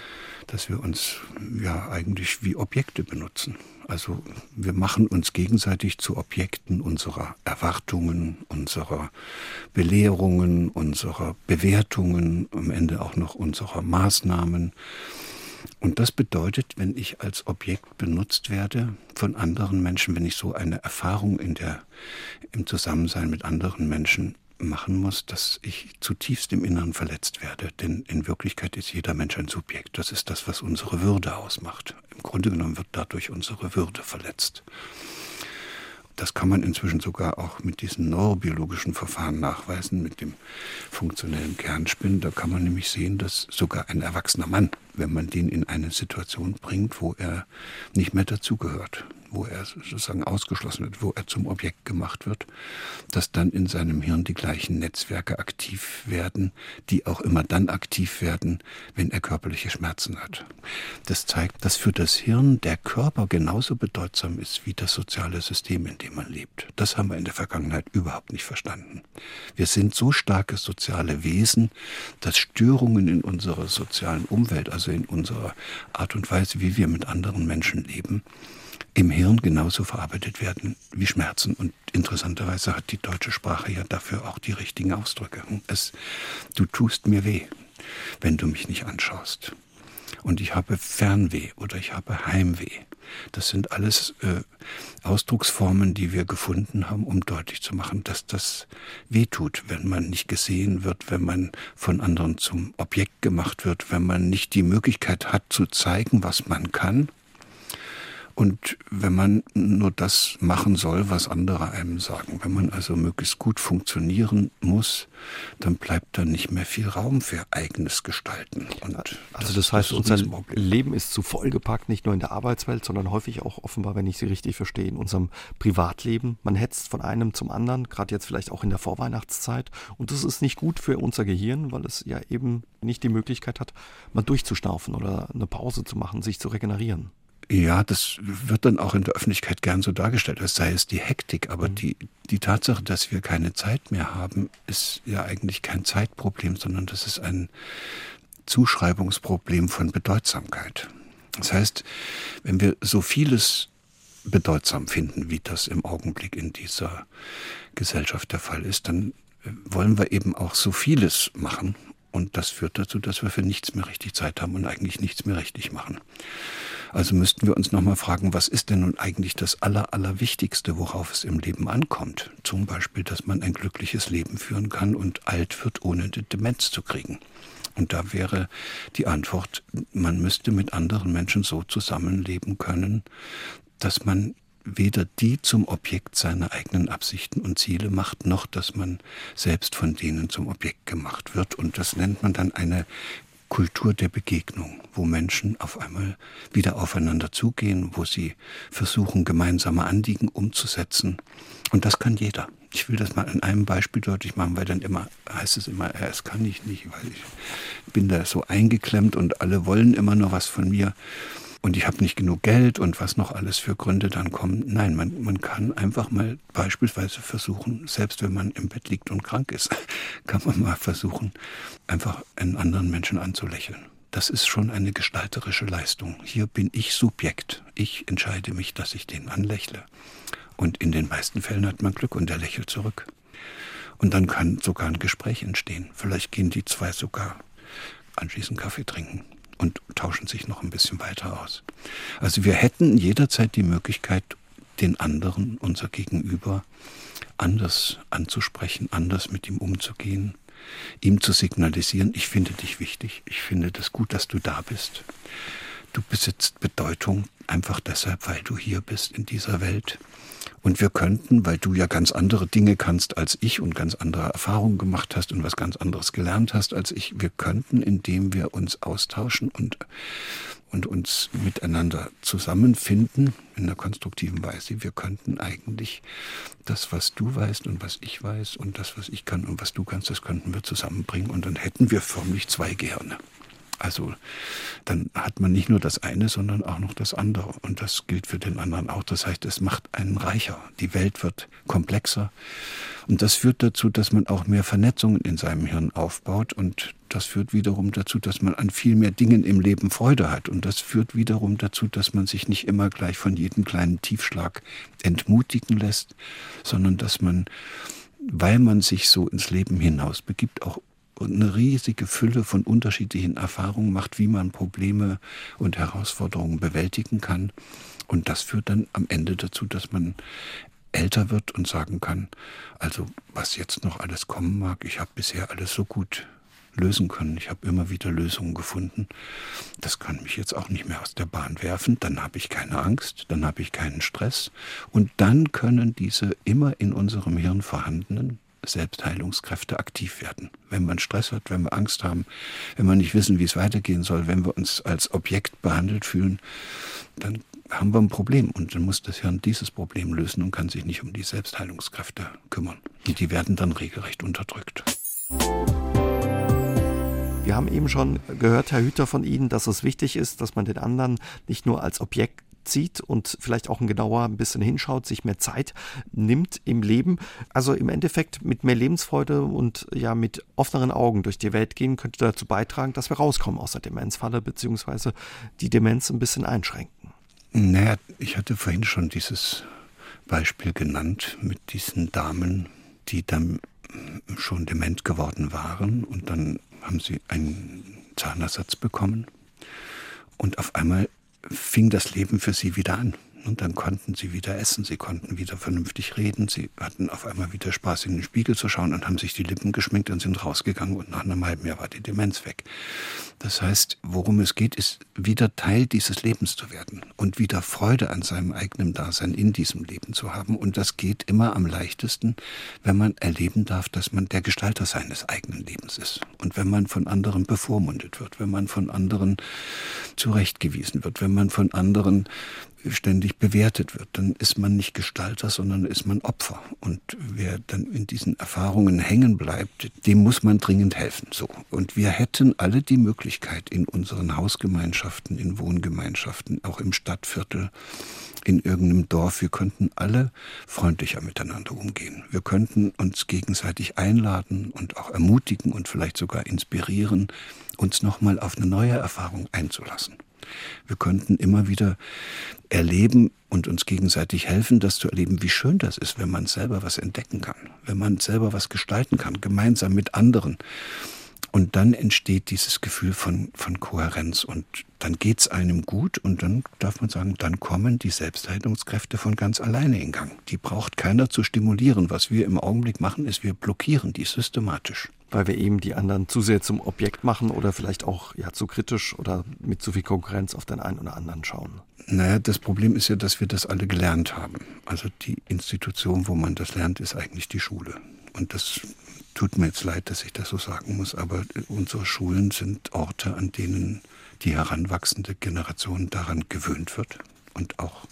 Dass wir uns ja eigentlich wie Objekte benutzen. Also wir machen uns gegenseitig zu Objekten unserer Erwartungen, unserer Belehrungen, unserer Bewertungen, am Ende auch noch unserer Maßnahmen. Und das bedeutet, wenn ich als Objekt benutzt werde von anderen Menschen, wenn ich so eine Erfahrung in der, im Zusammensein mit anderen Menschen machen muss, dass ich zutiefst im Inneren verletzt werde. Denn in Wirklichkeit ist jeder Mensch ein Subjekt. Das ist das, was unsere Würde ausmacht. Im Grunde genommen wird dadurch unsere Würde verletzt. Das kann man inzwischen sogar auch mit diesen neurobiologischen Verfahren nachweisen, mit dem funktionellen Kernspin. Da kann man nämlich sehen, dass sogar ein erwachsener Mann, wenn man den in eine Situation bringt, wo er nicht mehr dazugehört, wo er sozusagen ausgeschlossen wird, wo er zum Objekt gemacht wird, dass dann in seinem Hirn die gleichen Netzwerke aktiv werden, die auch immer dann aktiv werden, wenn er körperliche Schmerzen hat. Das zeigt, dass für das Hirn der Körper genauso bedeutsam ist wie das soziale System, in dem man lebt. Das haben wir in der Vergangenheit überhaupt nicht verstanden. Wir sind so starke soziale Wesen, dass Störungen in unserer sozialen Umwelt, also in unserer Art und Weise, wie wir mit anderen Menschen leben, im Hirn genauso verarbeitet werden wie Schmerzen. Und interessanterweise hat die deutsche Sprache ja dafür auch die richtigen Ausdrücke. Es, du tust mir weh, wenn du mich nicht anschaust. Und ich habe Fernweh oder ich habe Heimweh. Das sind alles äh, Ausdrucksformen, die wir gefunden haben, um deutlich zu machen, dass das weh tut, wenn man nicht gesehen wird, wenn man von anderen zum Objekt gemacht wird, wenn man nicht die Möglichkeit hat zu zeigen, was man kann und wenn man nur das machen soll, was andere einem sagen, wenn man also möglichst gut funktionieren muss, dann bleibt da nicht mehr viel Raum für eigenes Gestalten. Und also das, das heißt, unser Leben ist zu vollgepackt, nicht nur in der Arbeitswelt, sondern häufig auch offenbar, wenn ich Sie richtig verstehe, in unserem Privatleben. Man hetzt von einem zum anderen, gerade jetzt vielleicht auch in der Vorweihnachtszeit. Und das ist nicht gut für unser Gehirn, weil es ja eben nicht die Möglichkeit hat, mal durchzuschnaufen oder eine Pause zu machen, sich zu regenerieren. Ja, das wird dann auch in der Öffentlichkeit gern so dargestellt, als sei es die Hektik. Aber mhm. die, die Tatsache, dass wir keine Zeit mehr haben, ist ja eigentlich kein Zeitproblem, sondern das ist ein Zuschreibungsproblem von Bedeutsamkeit. Das heißt, wenn wir so vieles bedeutsam finden, wie das im Augenblick in dieser Gesellschaft der Fall ist, dann wollen wir eben auch so vieles machen. Und das führt dazu, dass wir für nichts mehr richtig Zeit haben und eigentlich nichts mehr richtig machen. Also müssten wir uns nochmal fragen, was ist denn nun eigentlich das Aller, Allerwichtigste, worauf es im Leben ankommt? Zum Beispiel, dass man ein glückliches Leben führen kann und alt wird, ohne die Demenz zu kriegen. Und da wäre die Antwort, man müsste mit anderen Menschen so zusammenleben können, dass man weder die zum Objekt seiner eigenen Absichten und Ziele macht, noch dass man selbst von denen zum Objekt gemacht wird. Und das nennt man dann eine Kultur der Begegnung, wo Menschen auf einmal wieder aufeinander zugehen, wo sie versuchen, gemeinsame Anliegen umzusetzen. Und das kann jeder. Ich will das mal in einem Beispiel deutlich machen, weil dann immer heißt es immer, es kann ich nicht, weil ich bin da so eingeklemmt und alle wollen immer nur was von mir und ich habe nicht genug Geld und was noch alles für Gründe dann kommen. Nein, man, man kann einfach mal beispielsweise versuchen, selbst wenn man im Bett liegt und krank ist, *laughs* kann man mal versuchen, einfach einen anderen Menschen anzulächeln. Das ist schon eine gestalterische Leistung. Hier bin ich Subjekt. Ich entscheide mich, dass ich den anlächle. Und in den meisten Fällen hat man Glück und er lächelt zurück. Und dann kann sogar ein Gespräch entstehen. Vielleicht gehen die zwei sogar anschließend Kaffee trinken und tauschen sich noch ein bisschen weiter aus. Also wir hätten jederzeit die Möglichkeit, den anderen, unser Gegenüber, anders anzusprechen, anders mit ihm umzugehen, ihm zu signalisieren, ich finde dich wichtig, ich finde das gut, dass du da bist. Du besitzt Bedeutung einfach deshalb, weil du hier bist in dieser Welt. Und wir könnten, weil du ja ganz andere Dinge kannst als ich und ganz andere Erfahrungen gemacht hast und was ganz anderes gelernt hast als ich, wir könnten, indem wir uns austauschen und, und uns miteinander zusammenfinden in einer konstruktiven Weise, wir könnten eigentlich das, was du weißt und was ich weiß und das, was ich kann und was du kannst, das könnten wir zusammenbringen und dann hätten wir förmlich zwei Gehirne. Also dann hat man nicht nur das eine, sondern auch noch das andere. Und das gilt für den anderen auch. Das heißt, es macht einen reicher. Die Welt wird komplexer. Und das führt dazu, dass man auch mehr Vernetzungen in seinem Hirn aufbaut. Und das führt wiederum dazu, dass man an viel mehr Dingen im Leben Freude hat. Und das führt wiederum dazu, dass man sich nicht immer gleich von jedem kleinen Tiefschlag entmutigen lässt, sondern dass man weil man sich so ins Leben hinaus begibt, auch und eine riesige Fülle von unterschiedlichen Erfahrungen macht, wie man Probleme und Herausforderungen bewältigen kann. Und das führt dann am Ende dazu, dass man älter wird und sagen kann, also was jetzt noch alles kommen mag, ich habe bisher alles so gut lösen können. Ich habe immer wieder Lösungen gefunden. Das kann mich jetzt auch nicht mehr aus der Bahn werfen. Dann habe ich keine Angst, dann habe ich keinen Stress. Und dann können diese immer in unserem Hirn vorhandenen Selbstheilungskräfte aktiv werden. Wenn man Stress hat, wenn wir Angst haben, wenn wir nicht wissen, wie es weitergehen soll, wenn wir uns als Objekt behandelt fühlen, dann haben wir ein Problem und dann muss das Hirn dieses Problem lösen und kann sich nicht um die Selbstheilungskräfte kümmern. Die werden dann regelrecht unterdrückt. Wir haben eben schon gehört, Herr Hüter, von Ihnen, dass es wichtig ist, dass man den anderen nicht nur als Objekt zieht und vielleicht auch ein genauer ein bisschen hinschaut, sich mehr Zeit nimmt im Leben. Also im Endeffekt mit mehr Lebensfreude und ja mit offeneren Augen durch die Welt gehen, könnte dazu beitragen, dass wir rauskommen aus der Demenzfalle, beziehungsweise die Demenz ein bisschen einschränken. Naja, ich hatte vorhin schon dieses Beispiel genannt mit diesen Damen, die dann schon dement geworden waren und dann haben sie einen Zahnersatz bekommen und auf einmal fing das Leben für sie wieder an. Und dann konnten sie wieder essen, sie konnten wieder vernünftig reden, sie hatten auf einmal wieder Spaß, in den Spiegel zu schauen und haben sich die Lippen geschminkt und sind rausgegangen und nach einem halben Jahr war die Demenz weg. Das heißt, worum es geht, ist wieder Teil dieses Lebens zu werden und wieder Freude an seinem eigenen Dasein in diesem Leben zu haben. Und das geht immer am leichtesten, wenn man erleben darf, dass man der Gestalter seines eigenen Lebens ist. Und wenn man von anderen bevormundet wird, wenn man von anderen zurechtgewiesen wird, wenn man von anderen ständig bewertet wird. Dann ist man nicht Gestalter, sondern ist man Opfer. Und wer dann in diesen Erfahrungen hängen bleibt, dem muss man dringend helfen. So. Und wir hätten alle die Möglichkeit in unseren Hausgemeinschaften, in Wohngemeinschaften, auch im Stadtviertel, in irgendeinem Dorf, wir könnten alle freundlicher miteinander umgehen. Wir könnten uns gegenseitig einladen und auch ermutigen und vielleicht sogar inspirieren, uns nochmal auf eine neue Erfahrung einzulassen. Wir könnten immer wieder erleben und uns gegenseitig helfen, das zu erleben, wie schön das ist, wenn man selber was entdecken kann, wenn man selber was gestalten kann, gemeinsam mit anderen. Und dann entsteht dieses Gefühl von, von Kohärenz und dann geht es einem gut und dann darf man sagen, dann kommen die Selbstheilungskräfte von ganz alleine in Gang. Die braucht keiner zu stimulieren. Was wir im Augenblick machen, ist, wir blockieren die systematisch. Weil wir eben die anderen zu sehr zum Objekt machen oder vielleicht auch ja, zu kritisch oder mit zu viel Konkurrenz auf den einen oder anderen schauen. Naja, das Problem ist ja, dass wir das alle gelernt haben. Also die Institution, wo man das lernt, ist eigentlich die Schule. Und das tut mir jetzt leid, dass ich das so sagen muss, aber unsere Schulen sind Orte, an denen die heranwachsende Generation daran gewöhnt wird und auch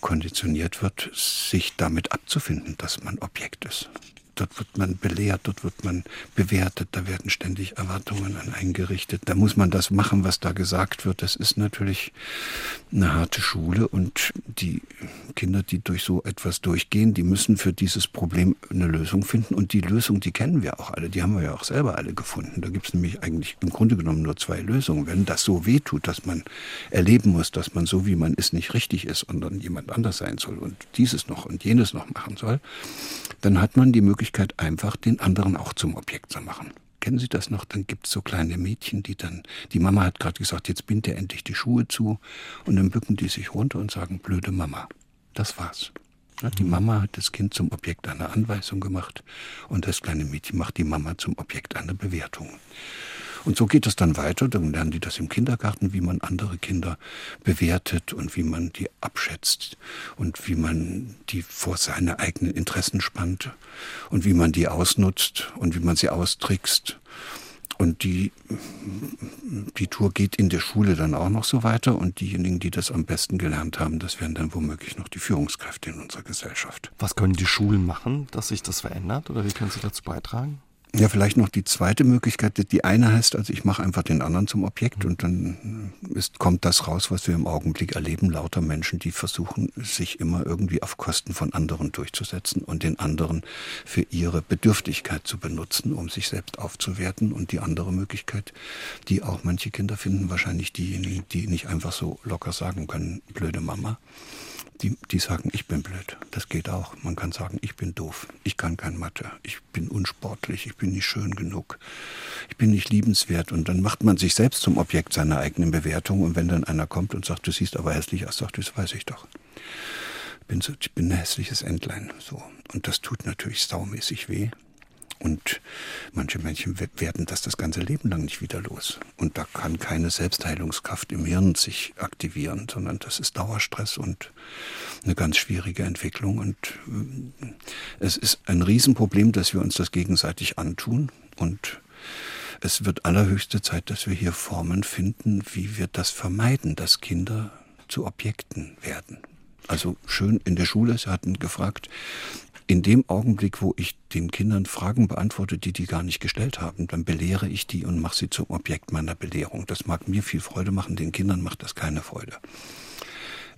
konditioniert wird, sich damit abzufinden, dass man Objekt ist dort wird man belehrt, dort wird man bewertet, da werden ständig Erwartungen an eingerichtet. Da muss man das machen, was da gesagt wird. Das ist natürlich eine harte Schule und die Kinder, die durch so etwas durchgehen, die müssen für dieses Problem eine Lösung finden. Und die Lösung, die kennen wir auch alle, die haben wir ja auch selber alle gefunden. Da gibt es nämlich eigentlich im Grunde genommen nur zwei Lösungen. Wenn das so weh tut, dass man erleben muss, dass man so wie man ist nicht richtig ist und dann jemand anders sein soll und dieses noch und jenes noch machen soll, dann hat man die Möglichkeit, einfach den anderen auch zum Objekt zu machen. Kennen Sie das noch? Dann gibt es so kleine Mädchen, die dann, die Mama hat gerade gesagt, jetzt bindet er endlich die Schuhe zu und dann bücken die sich runter und sagen, blöde Mama. Das war's. Die Mama hat das Kind zum Objekt einer Anweisung gemacht und das kleine Mädchen macht die Mama zum Objekt einer Bewertung. Und so geht es dann weiter. Dann lernen die das im Kindergarten, wie man andere Kinder bewertet und wie man die abschätzt und wie man die vor seine eigenen Interessen spannt und wie man die ausnutzt und wie man sie austrickst. Und die, die Tour geht in der Schule dann auch noch so weiter. Und diejenigen, die das am besten gelernt haben, das wären dann womöglich noch die Führungskräfte in unserer Gesellschaft. Was können die Schulen machen, dass sich das verändert? Oder wie können sie dazu beitragen? Ja, vielleicht noch die zweite Möglichkeit. Die eine heißt, also ich mache einfach den anderen zum Objekt und dann ist, kommt das raus, was wir im Augenblick erleben. Lauter Menschen, die versuchen, sich immer irgendwie auf Kosten von anderen durchzusetzen und den anderen für ihre Bedürftigkeit zu benutzen, um sich selbst aufzuwerten. Und die andere Möglichkeit, die auch manche Kinder finden, wahrscheinlich diejenigen, die nicht einfach so locker sagen können, blöde Mama, die, die sagen, ich bin blöd. Das geht auch. Man kann sagen, ich bin doof, ich kann kein Mathe, ich bin unsportlich, ich bin nicht schön genug, ich bin nicht liebenswert. Und dann macht man sich selbst zum Objekt seiner eigenen Bewertung. Und wenn dann einer kommt und sagt, du siehst aber hässlich aus, sagt, das weiß ich doch. Ich bin, so, ich bin ein hässliches Entlein. So. Und das tut natürlich saumäßig weh. Und manche Menschen werden das das ganze Leben lang nicht wieder los. Und da kann keine Selbstheilungskraft im Hirn sich aktivieren, sondern das ist Dauerstress und eine ganz schwierige Entwicklung. Und äh, es ist ein Riesenproblem, dass wir uns das gegenseitig antun. Und es wird allerhöchste Zeit, dass wir hier Formen finden, wie wir das vermeiden, dass Kinder zu Objekten werden. Also schön in der Schule, Sie hatten gefragt, in dem Augenblick, wo ich den Kindern Fragen beantworte, die die gar nicht gestellt haben, dann belehre ich die und mache sie zum Objekt meiner Belehrung. Das mag mir viel Freude machen, den Kindern macht das keine Freude.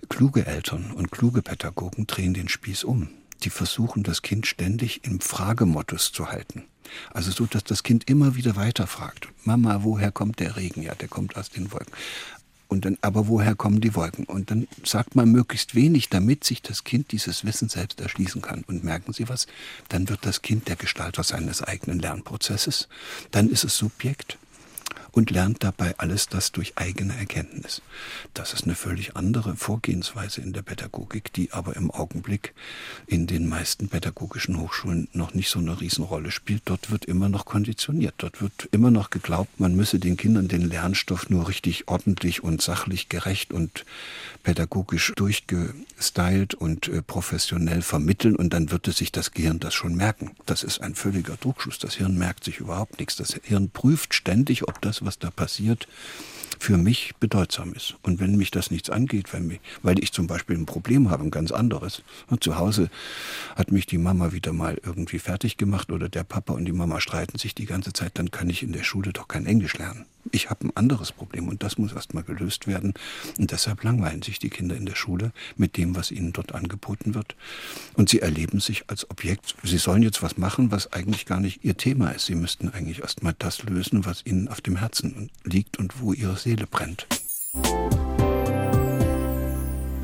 Kluge Eltern und kluge Pädagogen drehen den Spieß um. Die versuchen, das Kind ständig im Fragemodus zu halten. Also so, dass das Kind immer wieder weiterfragt. Mama, woher kommt der Regen? Ja, der kommt aus den Wolken. Und dann, aber woher kommen die Wolken? Und dann sagt man möglichst wenig, damit sich das Kind dieses Wissen selbst erschließen kann. Und merken Sie was? Dann wird das Kind der Gestalter seines eigenen Lernprozesses. Dann ist es Subjekt und lernt dabei alles das durch eigene Erkenntnis. Das ist eine völlig andere Vorgehensweise in der Pädagogik, die aber im Augenblick in den meisten pädagogischen Hochschulen noch nicht so eine Riesenrolle spielt. Dort wird immer noch konditioniert. Dort wird immer noch geglaubt, man müsse den Kindern den Lernstoff nur richtig ordentlich und sachlich gerecht und pädagogisch durchgestylt und äh, professionell vermitteln und dann würde sich das Gehirn das schon merken. Das ist ein völliger Druckschuss. Das Hirn merkt sich überhaupt nichts. Das Hirn prüft ständig, ob das, was da passiert, für mich bedeutsam ist. Und wenn mich das nichts angeht, mich, weil ich zum Beispiel ein Problem habe, ein ganz anderes. Und zu Hause hat mich die Mama wieder mal irgendwie fertig gemacht oder der Papa und die Mama streiten sich die ganze Zeit, dann kann ich in der Schule doch kein Englisch lernen. Ich habe ein anderes Problem und das muss erstmal gelöst werden. Und deshalb langweilen sich die Kinder in der Schule mit dem, was ihnen dort angeboten wird. Und sie erleben sich als Objekt. Sie sollen jetzt was machen, was eigentlich gar nicht ihr Thema ist. Sie müssten eigentlich erstmal das lösen, was ihnen auf dem Herzen liegt und wo ihre Seele brennt.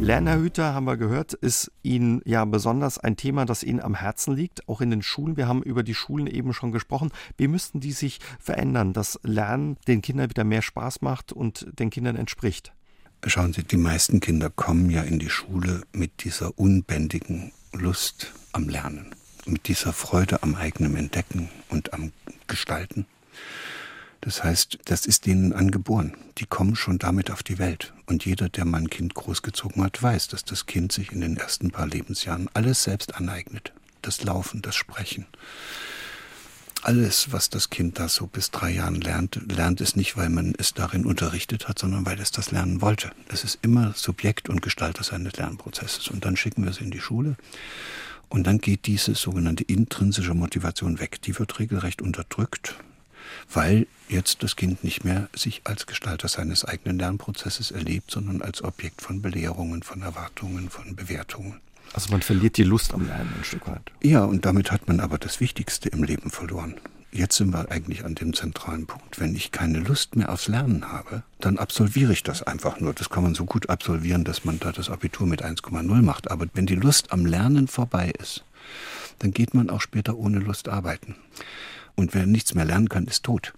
Lernerhüter, haben wir gehört, ist Ihnen ja besonders ein Thema, das Ihnen am Herzen liegt, auch in den Schulen. Wir haben über die Schulen eben schon gesprochen. Wie müssten die sich verändern, dass Lernen den Kindern wieder mehr Spaß macht und den Kindern entspricht? Schauen Sie, die meisten Kinder kommen ja in die Schule mit dieser unbändigen Lust am Lernen, mit dieser Freude am eigenen Entdecken und am Gestalten. Das heißt, das ist denen angeboren. Die kommen schon damit auf die Welt. Und jeder, der mal ein Kind großgezogen hat, weiß, dass das Kind sich in den ersten paar Lebensjahren alles selbst aneignet. Das Laufen, das Sprechen. Alles, was das Kind da so bis drei Jahren lernt, lernt es nicht, weil man es darin unterrichtet hat, sondern weil es das lernen wollte. Es ist immer Subjekt und Gestalter seines Lernprozesses. Und dann schicken wir es in die Schule. Und dann geht diese sogenannte intrinsische Motivation weg. Die wird regelrecht unterdrückt weil jetzt das Kind nicht mehr sich als Gestalter seines eigenen Lernprozesses erlebt, sondern als Objekt von Belehrungen, von Erwartungen, von Bewertungen. Also man verliert die Lust am Lernen ein Stück weit. Ja, und damit hat man aber das Wichtigste im Leben verloren. Jetzt sind wir eigentlich an dem zentralen Punkt. Wenn ich keine Lust mehr aufs Lernen habe, dann absolviere ich das einfach nur. Das kann man so gut absolvieren, dass man da das Abitur mit 1,0 macht. Aber wenn die Lust am Lernen vorbei ist, dann geht man auch später ohne Lust arbeiten. Und wer nichts mehr lernen kann, ist tot.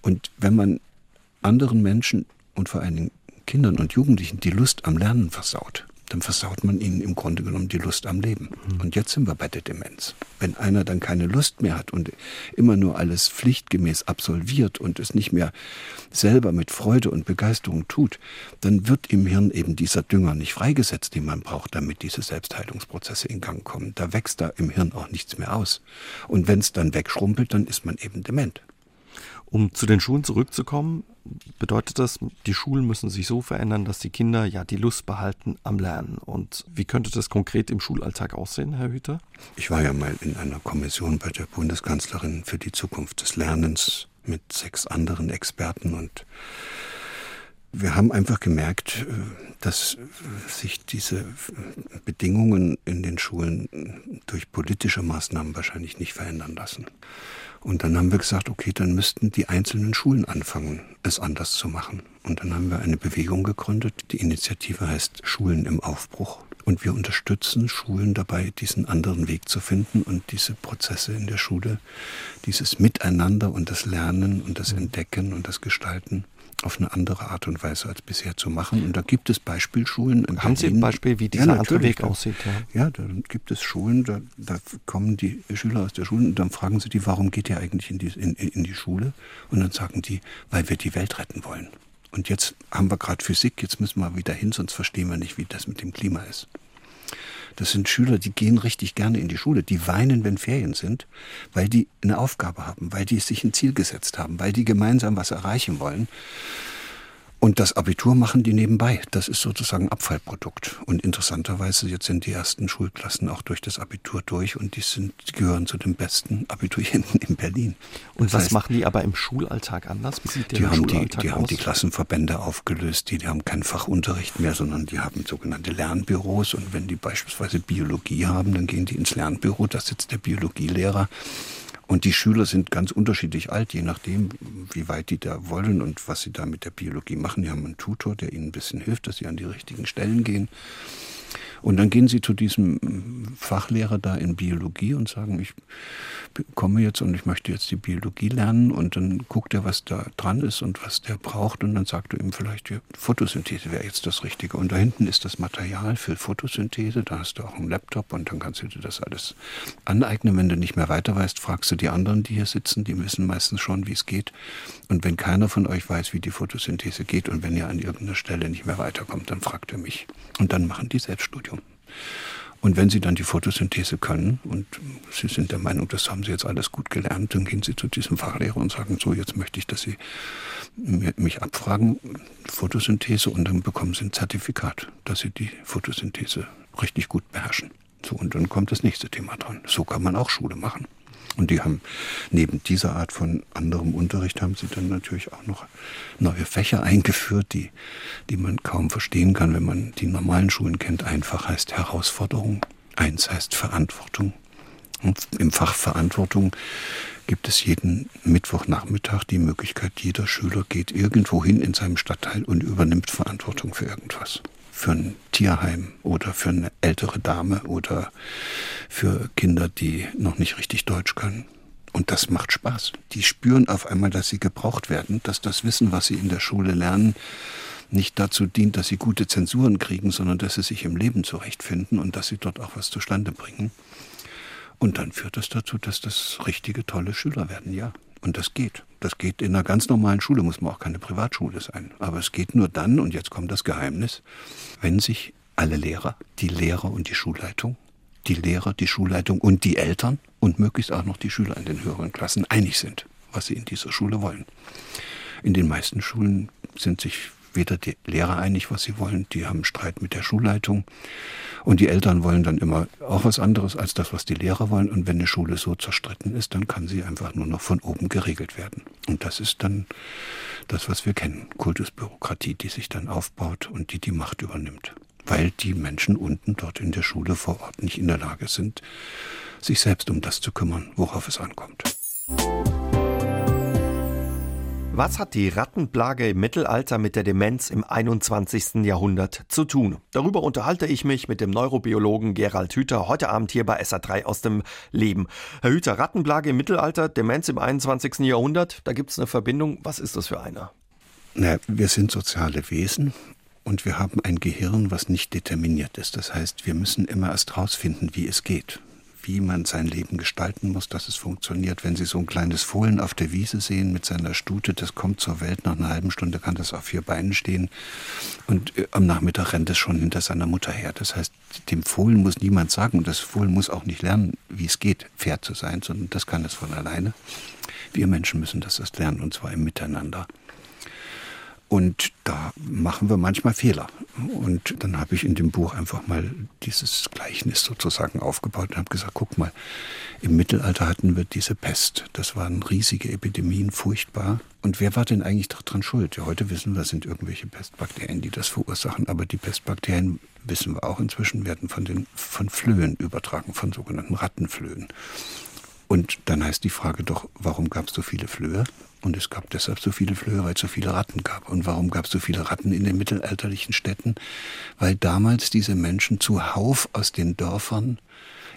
Und wenn man anderen Menschen und vor allen Dingen Kindern und Jugendlichen die Lust am Lernen versaut, dann versaut man ihnen im Grunde genommen die Lust am Leben. Mhm. Und jetzt sind wir bei der Demenz. Wenn einer dann keine Lust mehr hat und immer nur alles pflichtgemäß absolviert und es nicht mehr selber mit Freude und Begeisterung tut, dann wird im Hirn eben dieser Dünger nicht freigesetzt, den man braucht, damit diese Selbstheilungsprozesse in Gang kommen. Da wächst da im Hirn auch nichts mehr aus. Und wenn es dann wegschrumpelt, dann ist man eben dement. Um zu den Schulen zurückzukommen, bedeutet das, die Schulen müssen sich so verändern, dass die Kinder ja die Lust behalten am Lernen. Und wie könnte das konkret im Schulalltag aussehen, Herr Hüter? Ich war ja mal in einer Kommission bei der Bundeskanzlerin für die Zukunft des Lernens mit sechs anderen Experten und wir haben einfach gemerkt, äh, dass sich diese Bedingungen in den Schulen durch politische Maßnahmen wahrscheinlich nicht verändern lassen. Und dann haben wir gesagt, okay, dann müssten die einzelnen Schulen anfangen, es anders zu machen. Und dann haben wir eine Bewegung gegründet. Die Initiative heißt Schulen im Aufbruch. Und wir unterstützen Schulen dabei, diesen anderen Weg zu finden und diese Prozesse in der Schule, dieses Miteinander und das Lernen und das Entdecken und das Gestalten auf eine andere Art und Weise als bisher zu machen. Und da gibt es Beispielschulen. In Haben Berlin. Sie ein Beispiel, wie dieser ja, andere Weg aussieht? Ja. ja, da gibt es Schulen, da, da, kommen die Schüler aus der Schule und dann fragen sie die, warum geht ihr eigentlich in die, in, in die Schule? Und dann sagen die, weil wir die Welt retten wollen. Und jetzt haben wir gerade Physik, jetzt müssen wir wieder hin, sonst verstehen wir nicht, wie das mit dem Klima ist. Das sind Schüler, die gehen richtig gerne in die Schule. Die weinen, wenn Ferien sind, weil die eine Aufgabe haben, weil die sich ein Ziel gesetzt haben, weil die gemeinsam was erreichen wollen. Und das Abitur machen die nebenbei. Das ist sozusagen Abfallprodukt. Und interessanterweise, jetzt sind die ersten Schulklassen auch durch das Abitur durch und die, sind, die gehören zu den besten Abiturienten in Berlin. Und das was heißt, machen die aber im Schulalltag anders? Wie sieht der die haben Schulalltag die, die aus? haben die Klassenverbände aufgelöst, die, die haben keinen Fachunterricht mehr, sondern die haben sogenannte Lernbüros. Und wenn die beispielsweise Biologie haben, dann gehen die ins Lernbüro, da sitzt der Biologielehrer und die Schüler sind ganz unterschiedlich alt, je nachdem, wie weit die da wollen und was sie da mit der Biologie machen. Die haben einen Tutor, der ihnen ein bisschen hilft, dass sie an die richtigen Stellen gehen. Und dann gehen sie zu diesem Fachlehrer da in Biologie und sagen, ich komme jetzt und ich möchte jetzt die Biologie lernen und dann guckt er, was da dran ist und was der braucht und dann sagt er ihm vielleicht, ja, Photosynthese wäre jetzt das Richtige. Und da hinten ist das Material für Photosynthese, da hast du auch einen Laptop und dann kannst du dir das alles aneignen. Wenn du nicht mehr weiter weißt, fragst du die anderen, die hier sitzen, die wissen meistens schon, wie es geht. Und wenn keiner von euch weiß, wie die Photosynthese geht und wenn ihr an irgendeiner Stelle nicht mehr weiterkommt, dann fragt er mich. Und dann machen die Selbststudium. Und wenn Sie dann die Photosynthese können und Sie sind der Meinung, das haben Sie jetzt alles gut gelernt, dann gehen Sie zu diesem Fachlehrer und sagen, so, jetzt möchte ich, dass Sie mich abfragen, Photosynthese, und dann bekommen Sie ein Zertifikat, dass Sie die Photosynthese richtig gut beherrschen. So, und dann kommt das nächste Thema dran. So kann man auch Schule machen. Und die haben neben dieser Art von anderem Unterricht haben sie dann natürlich auch noch neue Fächer eingeführt, die, die man kaum verstehen kann, wenn man die normalen Schulen kennt. Einfach heißt Herausforderung, eins heißt Verantwortung. Und Im Fach Verantwortung gibt es jeden Mittwochnachmittag die Möglichkeit, jeder Schüler geht irgendwo hin in seinem Stadtteil und übernimmt Verantwortung für irgendwas für ein Tierheim oder für eine ältere Dame oder für Kinder, die noch nicht richtig Deutsch können. Und das macht Spaß. Die spüren auf einmal, dass sie gebraucht werden, dass das Wissen, was sie in der Schule lernen, nicht dazu dient, dass sie gute Zensuren kriegen, sondern dass sie sich im Leben zurechtfinden und dass sie dort auch was zustande bringen. Und dann führt das dazu, dass das richtige, tolle Schüler werden, ja. Und das geht. Das geht in einer ganz normalen Schule, muss man auch keine Privatschule sein. Aber es geht nur dann, und jetzt kommt das Geheimnis, wenn sich alle Lehrer, die Lehrer und die Schulleitung, die Lehrer, die Schulleitung und die Eltern und möglichst auch noch die Schüler in den höheren Klassen einig sind, was sie in dieser Schule wollen. In den meisten Schulen sind sich weder die Lehrer einig, was sie wollen, die haben Streit mit der Schulleitung und die Eltern wollen dann immer auch was anderes als das, was die Lehrer wollen. Und wenn eine Schule so zerstritten ist, dann kann sie einfach nur noch von oben geregelt werden. Und das ist dann das, was wir kennen, Kultusbürokratie, die sich dann aufbaut und die die Macht übernimmt. Weil die Menschen unten dort in der Schule vor Ort nicht in der Lage sind, sich selbst um das zu kümmern, worauf es ankommt. Was hat die Rattenplage im Mittelalter mit der Demenz im 21. Jahrhundert zu tun? Darüber unterhalte ich mich mit dem Neurobiologen Gerald Hüther heute Abend hier bei SA3 aus dem Leben. Herr Hüther, Rattenplage im Mittelalter, Demenz im 21. Jahrhundert, da gibt es eine Verbindung. Was ist das für eine? Na, wir sind soziale Wesen und wir haben ein Gehirn, was nicht determiniert ist. Das heißt, wir müssen immer erst rausfinden, wie es geht wie man sein Leben gestalten muss, dass es funktioniert. Wenn Sie so ein kleines Fohlen auf der Wiese sehen mit seiner Stute, das kommt zur Welt, nach einer halben Stunde kann das auf vier Beinen stehen und äh, am Nachmittag rennt es schon hinter seiner Mutter her. Das heißt, dem Fohlen muss niemand sagen und das Fohlen muss auch nicht lernen, wie es geht, fair zu sein, sondern das kann es von alleine. Wir Menschen müssen das erst lernen und zwar im Miteinander. Und da machen wir manchmal Fehler. Und dann habe ich in dem Buch einfach mal dieses Gleichnis sozusagen aufgebaut und habe gesagt, guck mal, im Mittelalter hatten wir diese Pest. Das waren riesige Epidemien, furchtbar. Und wer war denn eigentlich daran schuld? Ja, heute wissen wir, es sind irgendwelche Pestbakterien, die das verursachen. Aber die Pestbakterien, wissen wir auch inzwischen, werden von den von Flöhen übertragen, von sogenannten Rattenflöhen. Und dann heißt die Frage doch, warum gab es so viele Flöhe? Und es gab deshalb so viele Flöhe, weil es so viele Ratten gab. Und warum gab es so viele Ratten in den mittelalterlichen Städten? Weil damals diese Menschen zuhauf aus den Dörfern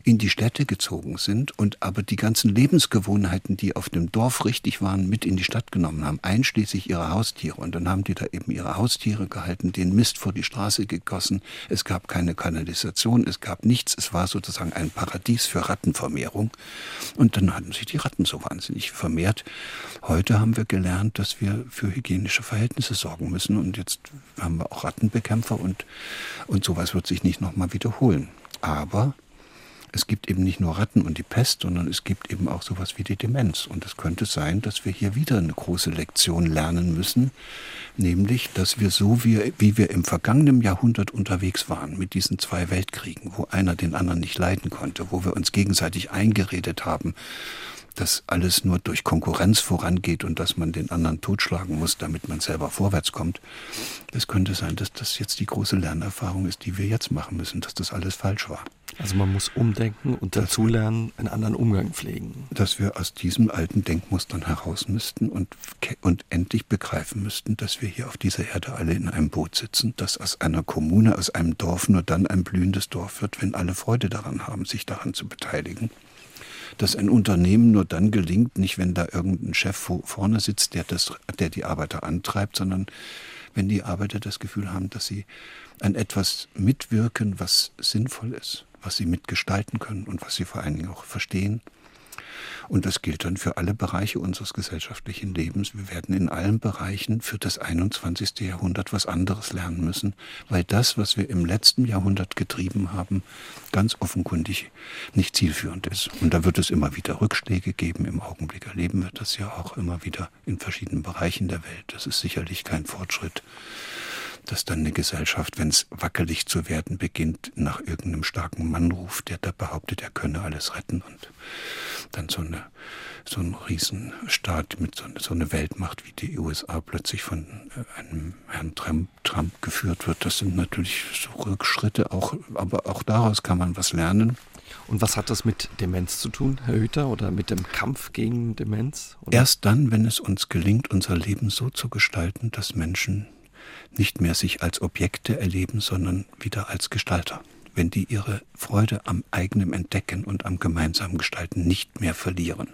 in die Städte gezogen sind und aber die ganzen Lebensgewohnheiten, die auf dem Dorf richtig waren, mit in die Stadt genommen haben, einschließlich ihrer Haustiere. Und dann haben die da eben ihre Haustiere gehalten, den Mist vor die Straße gegossen. Es gab keine Kanalisation, es gab nichts. Es war sozusagen ein Paradies für Rattenvermehrung. Und dann hatten sich die Ratten so wahnsinnig vermehrt. Heute haben wir gelernt, dass wir für hygienische Verhältnisse sorgen müssen. Und jetzt haben wir auch Rattenbekämpfer und, und sowas wird sich nicht nochmal wiederholen. Aber es gibt eben nicht nur Ratten und die Pest, sondern es gibt eben auch sowas wie die Demenz. Und es könnte sein, dass wir hier wieder eine große Lektion lernen müssen, nämlich, dass wir so wie, wie wir im vergangenen Jahrhundert unterwegs waren mit diesen zwei Weltkriegen, wo einer den anderen nicht leiden konnte, wo wir uns gegenseitig eingeredet haben, dass alles nur durch Konkurrenz vorangeht und dass man den anderen totschlagen muss, damit man selber vorwärts kommt. Es könnte sein, dass das jetzt die große Lernerfahrung ist, die wir jetzt machen müssen, dass das alles falsch war. Also man muss umdenken und dazulernen, einen anderen Umgang pflegen. Dass wir aus diesen alten Denkmustern heraus müssten und, und endlich begreifen müssten, dass wir hier auf dieser Erde alle in einem Boot sitzen, dass aus einer Kommune, aus einem Dorf nur dann ein blühendes Dorf wird, wenn alle Freude daran haben, sich daran zu beteiligen dass ein Unternehmen nur dann gelingt, nicht wenn da irgendein Chef vorne sitzt, der, das, der die Arbeiter antreibt, sondern wenn die Arbeiter das Gefühl haben, dass sie an etwas mitwirken, was sinnvoll ist, was sie mitgestalten können und was sie vor allen Dingen auch verstehen. Und das gilt dann für alle Bereiche unseres gesellschaftlichen Lebens. Wir werden in allen Bereichen für das 21. Jahrhundert was anderes lernen müssen, weil das, was wir im letzten Jahrhundert getrieben haben, ganz offenkundig nicht zielführend ist. Und da wird es immer wieder Rückschläge geben. Im Augenblick erleben wir das ja auch immer wieder in verschiedenen Bereichen der Welt. Das ist sicherlich kein Fortschritt dass dann eine Gesellschaft, wenn es wackelig zu werden beginnt, nach irgendeinem starken Mann ruft, der da behauptet, er könne alles retten und dann so eine so ein Riesenstaat mit so, so eine Weltmacht wie die USA plötzlich von äh, einem Herrn Trump, Trump geführt wird. Das sind natürlich so Rückschritte, auch, aber auch daraus kann man was lernen. Und was hat das mit Demenz zu tun, Herr Hüter, oder mit dem Kampf gegen Demenz? Oder? Erst dann, wenn es uns gelingt, unser Leben so zu gestalten, dass Menschen nicht mehr sich als Objekte erleben, sondern wieder als Gestalter. Wenn die ihre Freude am eigenen Entdecken und am gemeinsamen Gestalten nicht mehr verlieren.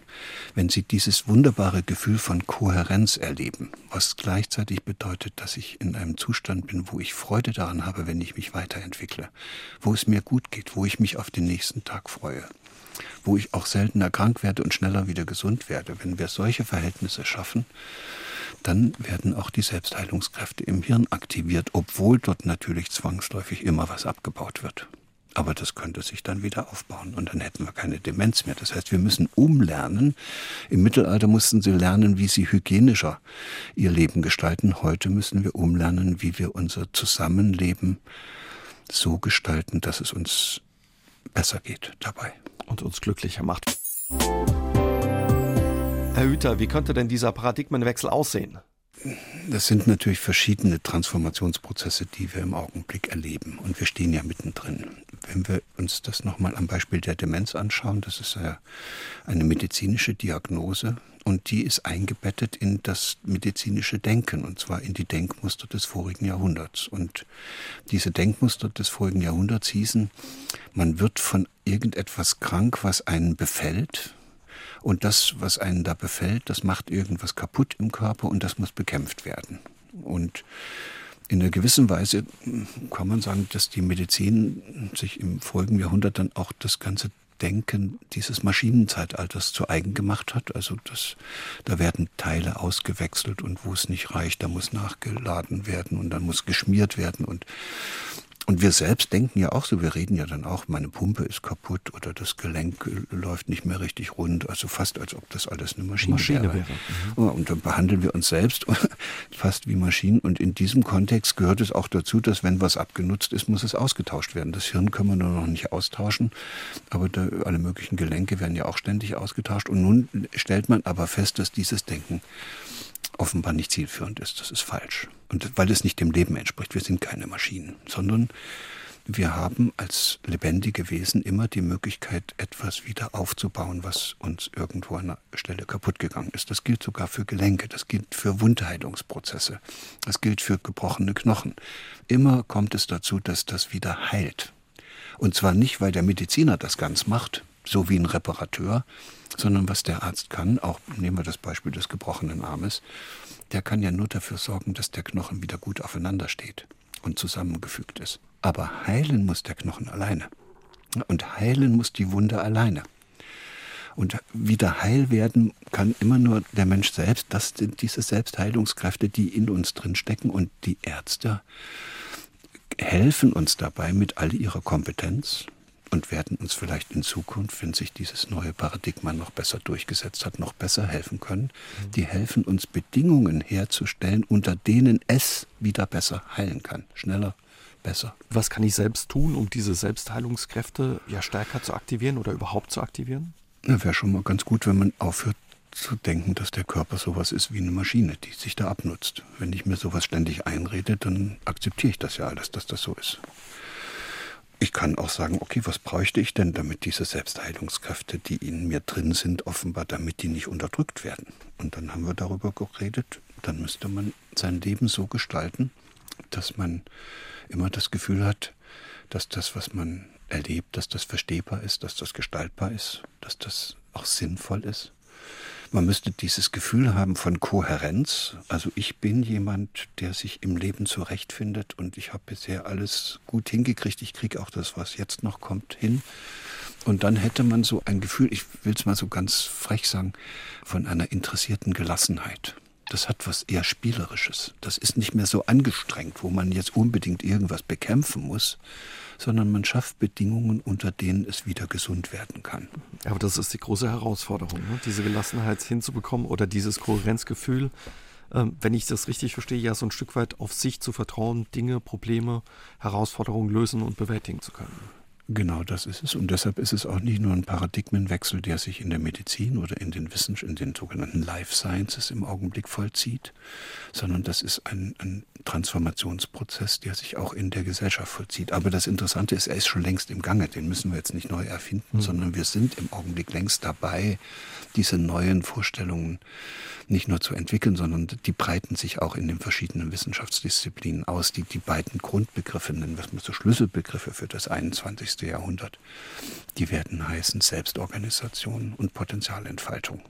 Wenn sie dieses wunderbare Gefühl von Kohärenz erleben, was gleichzeitig bedeutet, dass ich in einem Zustand bin, wo ich Freude daran habe, wenn ich mich weiterentwickle, wo es mir gut geht, wo ich mich auf den nächsten Tag freue, wo ich auch seltener krank werde und schneller wieder gesund werde. Wenn wir solche Verhältnisse schaffen, dann werden auch die Selbstheilungskräfte im Hirn aktiviert, obwohl dort natürlich zwangsläufig immer was abgebaut wird. Aber das könnte sich dann wieder aufbauen und dann hätten wir keine Demenz mehr. Das heißt, wir müssen umlernen. Im Mittelalter mussten sie lernen, wie sie hygienischer ihr Leben gestalten. Heute müssen wir umlernen, wie wir unser Zusammenleben so gestalten, dass es uns besser geht dabei. Und uns glücklicher macht. Herr Hüter, wie könnte denn dieser Paradigmenwechsel aussehen? Das sind natürlich verschiedene Transformationsprozesse, die wir im Augenblick erleben. Und wir stehen ja mittendrin. Wenn wir uns das nochmal am Beispiel der Demenz anschauen, das ist ja eine medizinische Diagnose und die ist eingebettet in das medizinische Denken und zwar in die Denkmuster des vorigen Jahrhunderts. Und diese Denkmuster des vorigen Jahrhunderts hießen, man wird von irgendetwas krank, was einen befällt, und das, was einen da befällt, das macht irgendwas kaputt im Körper und das muss bekämpft werden. Und in einer gewissen Weise kann man sagen, dass die Medizin sich im folgenden Jahrhundert dann auch das ganze Denken dieses Maschinenzeitalters zu eigen gemacht hat. Also das, da werden Teile ausgewechselt und wo es nicht reicht, da muss nachgeladen werden und dann muss geschmiert werden und und wir selbst denken ja auch so, wir reden ja dann auch, meine Pumpe ist kaputt oder das Gelenk läuft nicht mehr richtig rund, also fast als ob das alles eine Maschine, Maschine wäre. wäre. Mhm. Und dann behandeln wir uns selbst *laughs* fast wie Maschinen. Und in diesem Kontext gehört es auch dazu, dass wenn was abgenutzt ist, muss es ausgetauscht werden. Das Hirn können wir nur noch nicht austauschen, aber da, alle möglichen Gelenke werden ja auch ständig ausgetauscht. Und nun stellt man aber fest, dass dieses Denken offenbar nicht zielführend ist. Das ist falsch. Und weil es nicht dem Leben entspricht. Wir sind keine Maschinen, sondern wir haben als lebendige Wesen immer die Möglichkeit, etwas wieder aufzubauen, was uns irgendwo an einer Stelle kaputt gegangen ist. Das gilt sogar für Gelenke, das gilt für Wundheilungsprozesse, das gilt für gebrochene Knochen. Immer kommt es dazu, dass das wieder heilt. Und zwar nicht, weil der Mediziner das ganz macht, so wie ein Reparateur, sondern was der Arzt kann, auch nehmen wir das Beispiel des gebrochenen Armes, der kann ja nur dafür sorgen, dass der Knochen wieder gut aufeinander steht und zusammengefügt ist. Aber heilen muss der Knochen alleine. Und heilen muss die Wunde alleine. Und wieder heil werden kann immer nur der Mensch selbst. Das sind diese Selbstheilungskräfte, die in uns drin stecken. Und die Ärzte helfen uns dabei mit all ihrer Kompetenz, und werden uns vielleicht in Zukunft, wenn sich dieses neue Paradigma noch besser durchgesetzt hat, noch besser helfen können. Die helfen uns Bedingungen herzustellen, unter denen es wieder besser heilen kann, schneller, besser. Was kann ich selbst tun, um diese Selbstheilungskräfte ja stärker zu aktivieren oder überhaupt zu aktivieren? Na, wäre schon mal ganz gut, wenn man aufhört zu denken, dass der Körper sowas ist wie eine Maschine, die sich da abnutzt. Wenn ich mir sowas ständig einrede, dann akzeptiere ich das ja alles, dass das so ist. Ich kann auch sagen, okay, was bräuchte ich denn, damit diese Selbstheilungskräfte, die in mir drin sind, offenbar, damit die nicht unterdrückt werden. Und dann haben wir darüber geredet, dann müsste man sein Leben so gestalten, dass man immer das Gefühl hat, dass das, was man erlebt, dass das verstehbar ist, dass das gestaltbar ist, dass das auch sinnvoll ist. Man müsste dieses Gefühl haben von Kohärenz. Also ich bin jemand, der sich im Leben zurechtfindet und ich habe bisher alles gut hingekriegt. Ich kriege auch das, was jetzt noch kommt, hin. Und dann hätte man so ein Gefühl, ich will es mal so ganz frech sagen, von einer interessierten Gelassenheit. Das hat was eher Spielerisches. Das ist nicht mehr so angestrengt, wo man jetzt unbedingt irgendwas bekämpfen muss, sondern man schafft Bedingungen, unter denen es wieder gesund werden kann. Aber das ist die große Herausforderung, ne? diese Gelassenheit hinzubekommen oder dieses Kohärenzgefühl. Ähm, wenn ich das richtig verstehe, ja so ein Stück weit auf sich zu vertrauen, Dinge, Probleme, Herausforderungen lösen und bewältigen zu können. Genau das ist es. Und deshalb ist es auch nicht nur ein Paradigmenwechsel, der sich in der Medizin oder in den Wissenschaft, in den sogenannten Life Sciences im Augenblick vollzieht, sondern das ist ein, ein Transformationsprozess, der sich auch in der Gesellschaft vollzieht. Aber das Interessante ist, er ist schon längst im Gange. Den müssen wir jetzt nicht neu erfinden, mhm. sondern wir sind im Augenblick längst dabei, diese neuen Vorstellungen nicht nur zu entwickeln, sondern die breiten sich auch in den verschiedenen Wissenschaftsdisziplinen aus. Die, die beiden Grundbegriffe, nennen wir es mal so Schlüsselbegriffe für das 21. Jahrhundert, die werden heißen Selbstorganisation und Potenzialentfaltung.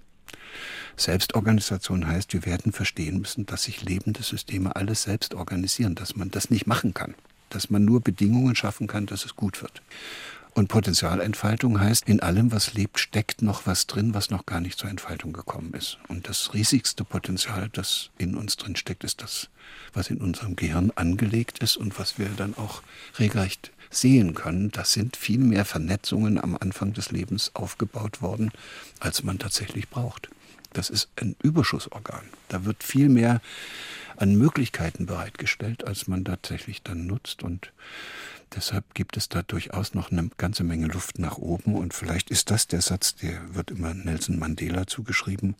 Selbstorganisation heißt, wir werden verstehen müssen, dass sich lebende Systeme alles selbst organisieren, dass man das nicht machen kann, dass man nur Bedingungen schaffen kann, dass es gut wird. Und Potenzialentfaltung heißt, in allem, was lebt, steckt noch was drin, was noch gar nicht zur Entfaltung gekommen ist. Und das riesigste Potenzial, das in uns drin steckt, ist das, was in unserem Gehirn angelegt ist und was wir dann auch regelrecht sehen können. Das sind viel mehr Vernetzungen am Anfang des Lebens aufgebaut worden, als man tatsächlich braucht. Das ist ein Überschussorgan. Da wird viel mehr an Möglichkeiten bereitgestellt, als man tatsächlich dann nutzt. Und Deshalb gibt es da durchaus noch eine ganze Menge Luft nach oben und vielleicht ist das der Satz, der wird immer Nelson Mandela zugeschrieben.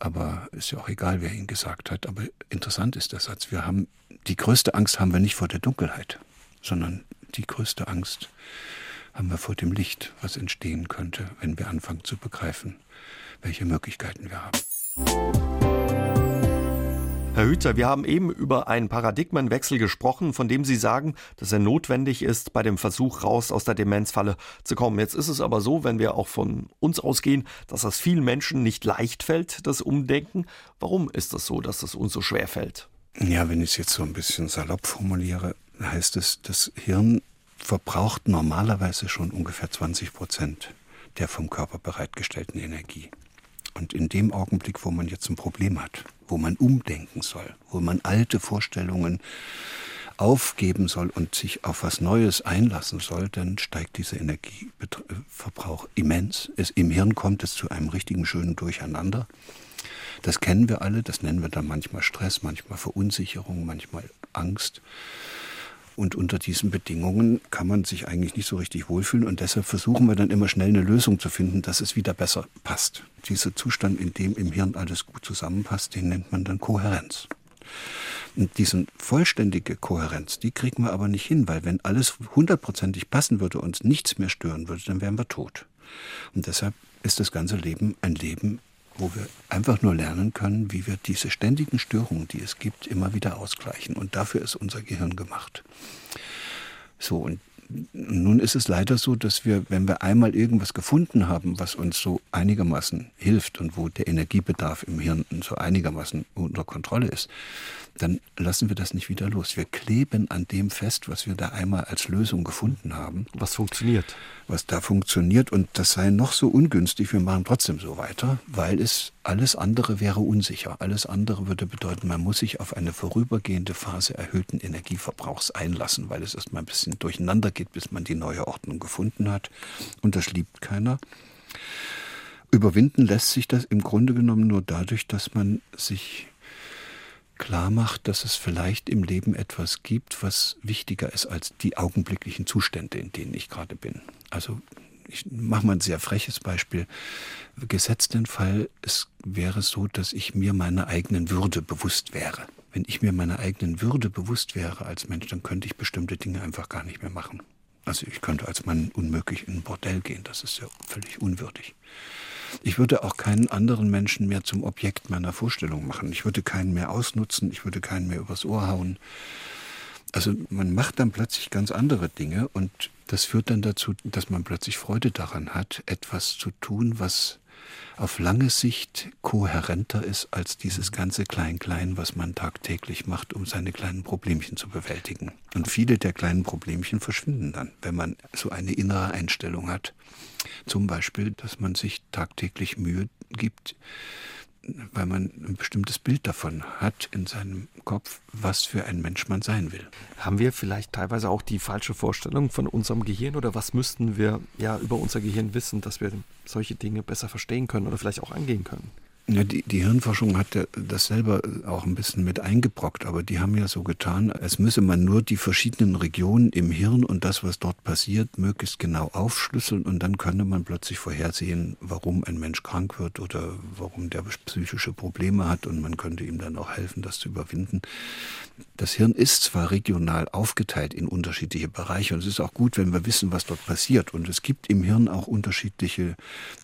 Aber ist ja auch egal, wer ihn gesagt hat. Aber interessant ist der Satz. Wir haben, die größte Angst haben wir nicht vor der Dunkelheit, sondern die größte Angst haben wir vor dem Licht, was entstehen könnte, wenn wir anfangen zu begreifen, welche Möglichkeiten wir haben. Herr Hützer, wir haben eben über einen Paradigmenwechsel gesprochen, von dem Sie sagen, dass er notwendig ist bei dem Versuch, raus aus der Demenzfalle zu kommen. Jetzt ist es aber so, wenn wir auch von uns ausgehen, dass das vielen Menschen nicht leicht fällt, das Umdenken. Warum ist das so, dass das uns so schwer fällt? Ja, wenn ich es jetzt so ein bisschen salopp formuliere, heißt es, das Hirn verbraucht normalerweise schon ungefähr 20 Prozent der vom Körper bereitgestellten Energie. Und in dem Augenblick, wo man jetzt ein Problem hat, wo man umdenken soll, wo man alte Vorstellungen aufgeben soll und sich auf was Neues einlassen soll, dann steigt dieser Energieverbrauch immens. Es, Im Hirn kommt es zu einem richtigen schönen Durcheinander. Das kennen wir alle, das nennen wir dann manchmal Stress, manchmal Verunsicherung, manchmal Angst. Und unter diesen Bedingungen kann man sich eigentlich nicht so richtig wohlfühlen. Und deshalb versuchen wir dann immer schnell eine Lösung zu finden, dass es wieder besser passt. Dieser Zustand, in dem im Hirn alles gut zusammenpasst, den nennt man dann Kohärenz. Und diese vollständige Kohärenz, die kriegen wir aber nicht hin, weil wenn alles hundertprozentig passen würde und uns nichts mehr stören würde, dann wären wir tot. Und deshalb ist das ganze Leben ein Leben wo wir einfach nur lernen können, wie wir diese ständigen Störungen, die es gibt, immer wieder ausgleichen. Und dafür ist unser Gehirn gemacht. So, und nun ist es leider so, dass wir, wenn wir einmal irgendwas gefunden haben, was uns so einigermaßen hilft und wo der Energiebedarf im Hirn so einigermaßen unter Kontrolle ist, dann lassen wir das nicht wieder los. Wir kleben an dem fest, was wir da einmal als Lösung gefunden haben. Was funktioniert. Was da funktioniert und das sei noch so ungünstig, wir machen trotzdem so weiter, weil es alles andere wäre unsicher. Alles andere würde bedeuten, man muss sich auf eine vorübergehende Phase erhöhten Energieverbrauchs einlassen, weil es erstmal ein bisschen durcheinander geht, bis man die neue Ordnung gefunden hat. Und das liebt keiner. Überwinden lässt sich das im Grunde genommen nur dadurch, dass man sich klar macht, dass es vielleicht im Leben etwas gibt, was wichtiger ist als die augenblicklichen Zustände, in denen ich gerade bin. Also ich mache mal ein sehr freches Beispiel. Gesetzt den Fall, es wäre so, dass ich mir meiner eigenen Würde bewusst wäre. Wenn ich mir meiner eigenen Würde bewusst wäre als Mensch, dann könnte ich bestimmte Dinge einfach gar nicht mehr machen. Also ich könnte als Mann unmöglich in ein Bordell gehen, das ist ja völlig unwürdig. Ich würde auch keinen anderen Menschen mehr zum Objekt meiner Vorstellung machen. Ich würde keinen mehr ausnutzen, ich würde keinen mehr übers Ohr hauen. Also man macht dann plötzlich ganz andere Dinge und das führt dann dazu, dass man plötzlich Freude daran hat, etwas zu tun, was auf lange Sicht kohärenter ist als dieses ganze Klein-Klein, was man tagtäglich macht, um seine kleinen Problemchen zu bewältigen. Und viele der kleinen Problemchen verschwinden dann, wenn man so eine innere Einstellung hat. Zum Beispiel, dass man sich tagtäglich Mühe gibt, weil man ein bestimmtes Bild davon hat in seinem Kopf, was für ein Mensch man sein will. Haben wir vielleicht teilweise auch die falsche Vorstellung von unserem Gehirn oder was müssten wir ja über unser Gehirn wissen, dass wir solche Dinge besser verstehen können oder vielleicht auch angehen können? Ja, die, die Hirnforschung hat ja das selber auch ein bisschen mit eingebrockt, aber die haben ja so getan, als müsse man nur die verschiedenen Regionen im Hirn und das, was dort passiert, möglichst genau aufschlüsseln und dann könne man plötzlich vorhersehen, warum ein Mensch krank wird oder warum der psychische Probleme hat und man könnte ihm dann auch helfen, das zu überwinden. Das Hirn ist zwar regional aufgeteilt in unterschiedliche Bereiche und es ist auch gut, wenn wir wissen, was dort passiert und es gibt im Hirn auch unterschiedliche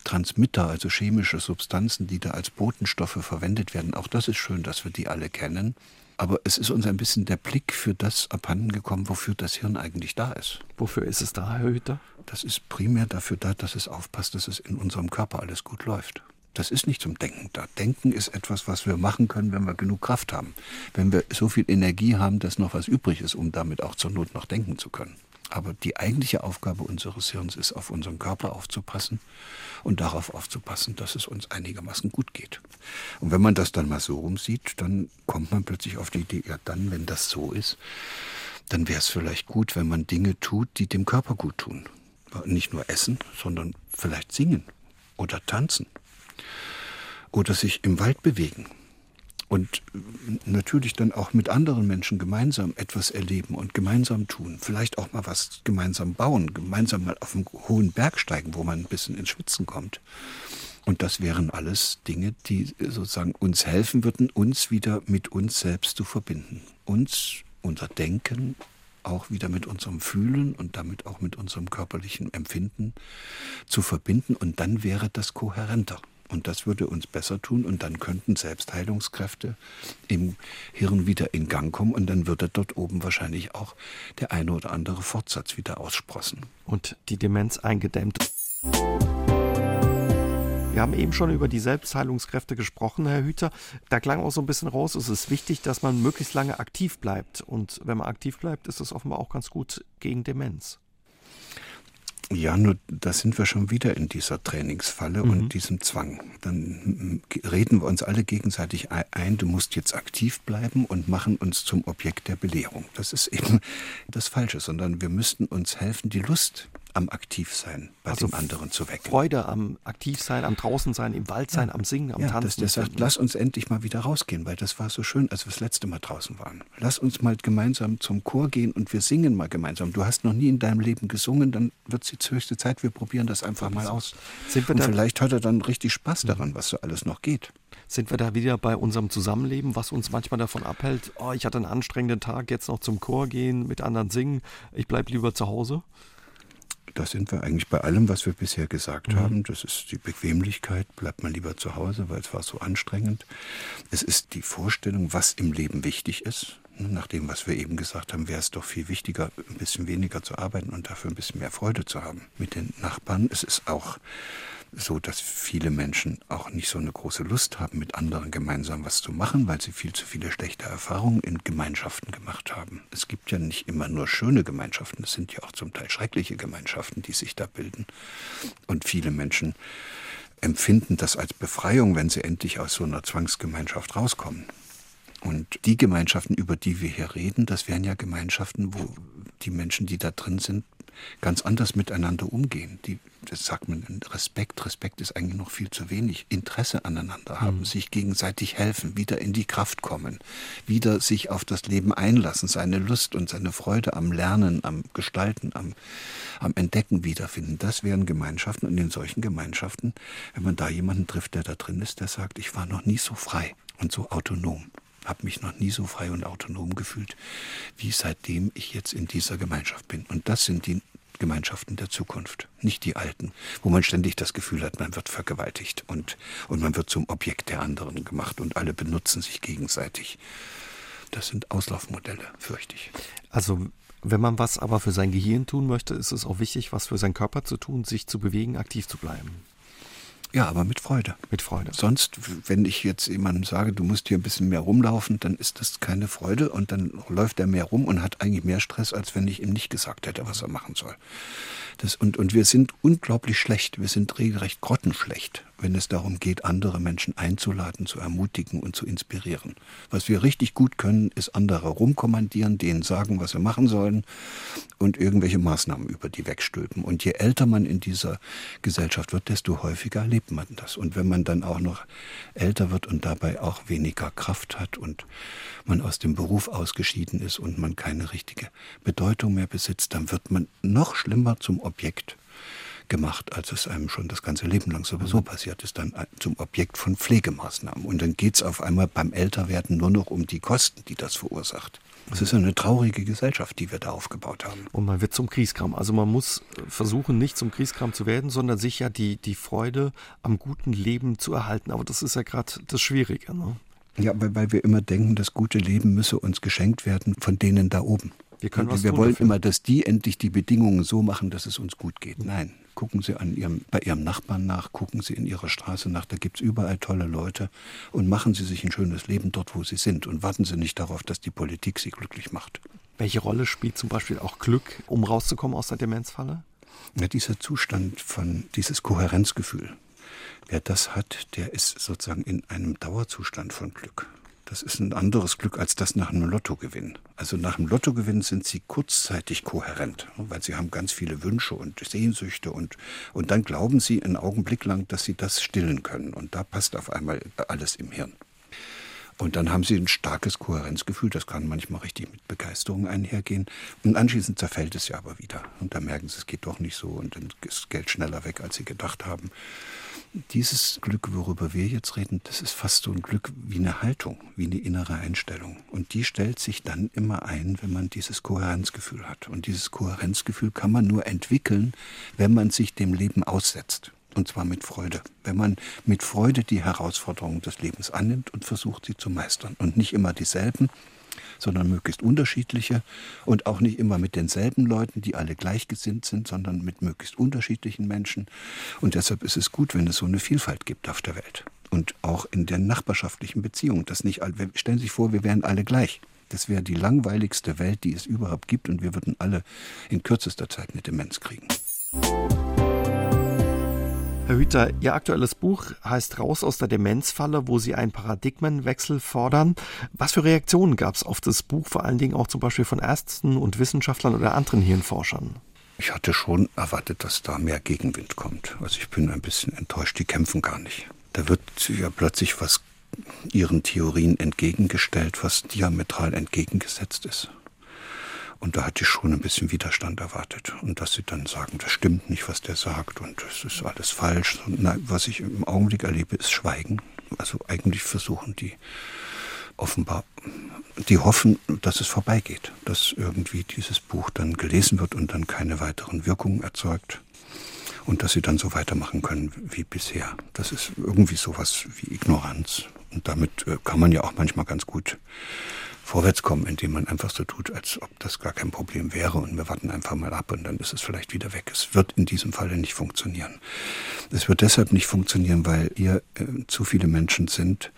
Transmitter, also chemische Substanzen, die da als Botenstoffe verwendet werden. Auch das ist schön, dass wir die alle kennen. Aber es ist uns ein bisschen der Blick für das abhanden gekommen, wofür das Hirn eigentlich da ist. Wofür ist es da, Herr Hüter? Das ist primär dafür da, dass es aufpasst, dass es in unserem Körper alles gut läuft. Das ist nicht zum Denken da. Denken ist etwas, was wir machen können, wenn wir genug Kraft haben. Wenn wir so viel Energie haben, dass noch was übrig ist, um damit auch zur Not noch denken zu können. Aber die eigentliche Aufgabe unseres Hirns ist, auf unseren Körper aufzupassen und darauf aufzupassen, dass es uns einigermaßen gut geht. Und wenn man das dann mal so rumsieht, dann kommt man plötzlich auf die Idee, ja dann, wenn das so ist, dann wäre es vielleicht gut, wenn man Dinge tut, die dem Körper gut tun. Nicht nur essen, sondern vielleicht singen oder tanzen oder sich im Wald bewegen und natürlich dann auch mit anderen Menschen gemeinsam etwas erleben und gemeinsam tun. Vielleicht auch mal was gemeinsam bauen, gemeinsam mal auf einen hohen Berg steigen, wo man ein bisschen ins Schwitzen kommt. Und das wären alles Dinge, die sozusagen uns helfen würden, uns wieder mit uns selbst zu verbinden. Uns, unser Denken, auch wieder mit unserem Fühlen und damit auch mit unserem körperlichen Empfinden zu verbinden. Und dann wäre das kohärenter. Und das würde uns besser tun und dann könnten Selbstheilungskräfte im Hirn wieder in Gang kommen und dann würde dort oben wahrscheinlich auch der eine oder andere Fortsatz wieder aussprossen. Und die Demenz eingedämmt. Wir haben eben schon über die Selbstheilungskräfte gesprochen, Herr Hüter. Da klang auch so ein bisschen raus, es ist wichtig, dass man möglichst lange aktiv bleibt. Und wenn man aktiv bleibt, ist es offenbar auch ganz gut gegen Demenz. Ja, nur da sind wir schon wieder in dieser Trainingsfalle mhm. und diesem Zwang. Dann reden wir uns alle gegenseitig ein, du musst jetzt aktiv bleiben und machen uns zum Objekt der Belehrung. Das ist eben *laughs* das Falsche, sondern wir müssten uns helfen, die Lust am Aktivsein bei also dem anderen zu wecken. Freude am Aktivsein, am Draußensein, im Waldsein, ja. am Singen, am ja, Tanzen. Dass der sagt, lass uns endlich mal wieder rausgehen, weil das war so schön, als wir das letzte Mal draußen waren. Lass uns mal gemeinsam zum Chor gehen und wir singen mal gemeinsam. Du hast noch nie in deinem Leben gesungen, dann wird es jetzt höchste Zeit, wir probieren das einfach mal aus. Sind wir und vielleicht hat er dann richtig Spaß daran, mhm. was so alles noch geht. Sind wir da wieder bei unserem Zusammenleben, was uns manchmal davon abhält, oh, ich hatte einen anstrengenden Tag, jetzt noch zum Chor gehen, mit anderen singen, ich bleibe lieber zu Hause? Da sind wir eigentlich bei allem, was wir bisher gesagt mhm. haben. Das ist die Bequemlichkeit, bleibt man lieber zu Hause, weil es war so anstrengend. Es ist die Vorstellung, was im Leben wichtig ist. Nach dem, was wir eben gesagt haben, wäre es doch viel wichtiger, ein bisschen weniger zu arbeiten und dafür ein bisschen mehr Freude zu haben mit den Nachbarn. Es ist auch so, dass viele Menschen auch nicht so eine große Lust haben, mit anderen gemeinsam was zu machen, weil sie viel zu viele schlechte Erfahrungen in Gemeinschaften gemacht haben. Es gibt ja nicht immer nur schöne Gemeinschaften, es sind ja auch zum Teil schreckliche Gemeinschaften, die sich da bilden. Und viele Menschen empfinden das als Befreiung, wenn sie endlich aus so einer Zwangsgemeinschaft rauskommen. Und die Gemeinschaften, über die wir hier reden, das wären ja Gemeinschaften, wo die Menschen, die da drin sind, ganz anders miteinander umgehen. Die, das sagt man, Respekt. Respekt ist eigentlich noch viel zu wenig. Interesse aneinander haben, mhm. sich gegenseitig helfen, wieder in die Kraft kommen, wieder sich auf das Leben einlassen, seine Lust und seine Freude am Lernen, am Gestalten, am, am Entdecken wiederfinden. Das wären Gemeinschaften. Und in solchen Gemeinschaften, wenn man da jemanden trifft, der da drin ist, der sagt, ich war noch nie so frei und so autonom habe mich noch nie so frei und autonom gefühlt, wie seitdem ich jetzt in dieser Gemeinschaft bin. Und das sind die Gemeinschaften der Zukunft, nicht die alten, wo man ständig das Gefühl hat, man wird vergewaltigt und, und man wird zum Objekt der anderen gemacht und alle benutzen sich gegenseitig. Das sind Auslaufmodelle, fürchte ich. Also wenn man was aber für sein Gehirn tun möchte, ist es auch wichtig, was für seinen Körper zu tun, sich zu bewegen, aktiv zu bleiben. Ja, aber mit Freude. Mit Freude. Sonst, wenn ich jetzt jemandem sage, du musst hier ein bisschen mehr rumlaufen, dann ist das keine Freude und dann läuft er mehr rum und hat eigentlich mehr Stress, als wenn ich ihm nicht gesagt hätte, was er machen soll. Das, und, und wir sind unglaublich schlecht, wir sind regelrecht grottenschlecht, wenn es darum geht, andere Menschen einzuladen, zu ermutigen und zu inspirieren. Was wir richtig gut können, ist andere rumkommandieren, denen sagen, was sie machen sollen und irgendwelche Maßnahmen über die wegstülpen. Und je älter man in dieser Gesellschaft wird, desto häufiger erlebt man das. Und wenn man dann auch noch älter wird und dabei auch weniger Kraft hat und man aus dem Beruf ausgeschieden ist und man keine richtige Bedeutung mehr besitzt, dann wird man noch schlimmer zum Objekt gemacht, als es einem schon das ganze Leben lang sowieso mhm. passiert ist, dann zum Objekt von Pflegemaßnahmen. Und dann geht es auf einmal beim Älterwerden nur noch um die Kosten, die das verursacht. Es ist eine traurige Gesellschaft, die wir da aufgebaut haben. Und man wird zum Kriegskram. Also man muss versuchen, nicht zum Kriegskram zu werden, sondern sich ja die, die Freude am guten Leben zu erhalten. Aber das ist ja gerade das Schwierige. Ne? Ja, weil, weil wir immer denken, das gute Leben müsse uns geschenkt werden von denen da oben. Wir, können was wir wollen dafür. immer, dass die endlich die Bedingungen so machen, dass es uns gut geht. Nein, gucken Sie an ihrem, bei Ihrem Nachbarn nach, gucken Sie in Ihrer Straße nach, da gibt es überall tolle Leute und machen Sie sich ein schönes Leben dort, wo Sie sind und warten Sie nicht darauf, dass die Politik Sie glücklich macht. Welche Rolle spielt zum Beispiel auch Glück, um rauszukommen aus der Demenzfalle? Ja, dieser Zustand von, dieses Kohärenzgefühl. Wer das hat, der ist sozusagen in einem Dauerzustand von Glück. Das ist ein anderes Glück als das nach einem Lottogewinn. Also nach einem Lottogewinn sind sie kurzzeitig kohärent, weil sie haben ganz viele Wünsche und Sehnsüchte und, und dann glauben sie einen Augenblick lang, dass sie das stillen können. Und da passt auf einmal alles im Hirn. Und dann haben sie ein starkes Kohärenzgefühl, das kann manchmal richtig mit Begeisterung einhergehen. Und anschließend zerfällt es ja aber wieder. Und da merken sie, es geht doch nicht so und dann ist Geld schneller weg, als sie gedacht haben. Dieses Glück, worüber wir jetzt reden, das ist fast so ein Glück wie eine Haltung, wie eine innere Einstellung. Und die stellt sich dann immer ein, wenn man dieses Kohärenzgefühl hat. Und dieses Kohärenzgefühl kann man nur entwickeln, wenn man sich dem Leben aussetzt. Und zwar mit Freude. Wenn man mit Freude die Herausforderungen des Lebens annimmt und versucht, sie zu meistern. Und nicht immer dieselben, sondern möglichst unterschiedliche und auch nicht immer mit denselben Leuten, die alle gleichgesinnt sind, sondern mit möglichst unterschiedlichen Menschen. Und deshalb ist es gut, wenn es so eine Vielfalt gibt auf der Welt. Und auch in der nachbarschaftlichen Beziehung. Das nicht, stellen Sie sich vor, wir wären alle gleich. Das wäre die langweiligste Welt, die es überhaupt gibt, und wir würden alle in kürzester Zeit eine Demenz kriegen. Herr Hüter, Ihr aktuelles Buch heißt Raus aus der Demenzfalle, wo Sie einen Paradigmenwechsel fordern. Was für Reaktionen gab es auf das Buch, vor allen Dingen auch zum Beispiel von Ärzten und Wissenschaftlern oder anderen Hirnforschern? Ich hatte schon erwartet, dass da mehr Gegenwind kommt. Also ich bin ein bisschen enttäuscht, die kämpfen gar nicht. Da wird ja plötzlich was ihren Theorien entgegengestellt, was diametral entgegengesetzt ist. Und da hatte ich schon ein bisschen Widerstand erwartet. Und dass sie dann sagen, das stimmt nicht, was der sagt und das ist alles falsch. Und nein, was ich im Augenblick erlebe, ist Schweigen. Also eigentlich versuchen die offenbar, die hoffen, dass es vorbeigeht, dass irgendwie dieses Buch dann gelesen wird und dann keine weiteren Wirkungen erzeugt und dass sie dann so weitermachen können wie bisher. Das ist irgendwie sowas wie Ignoranz. Und damit äh, kann man ja auch manchmal ganz gut vorwärtskommen, indem man einfach so tut, als ob das gar kein Problem wäre und wir warten einfach mal ab und dann ist es vielleicht wieder weg. Es wird in diesem Falle nicht funktionieren. Es wird deshalb nicht funktionieren, weil hier äh, zu viele Menschen sind,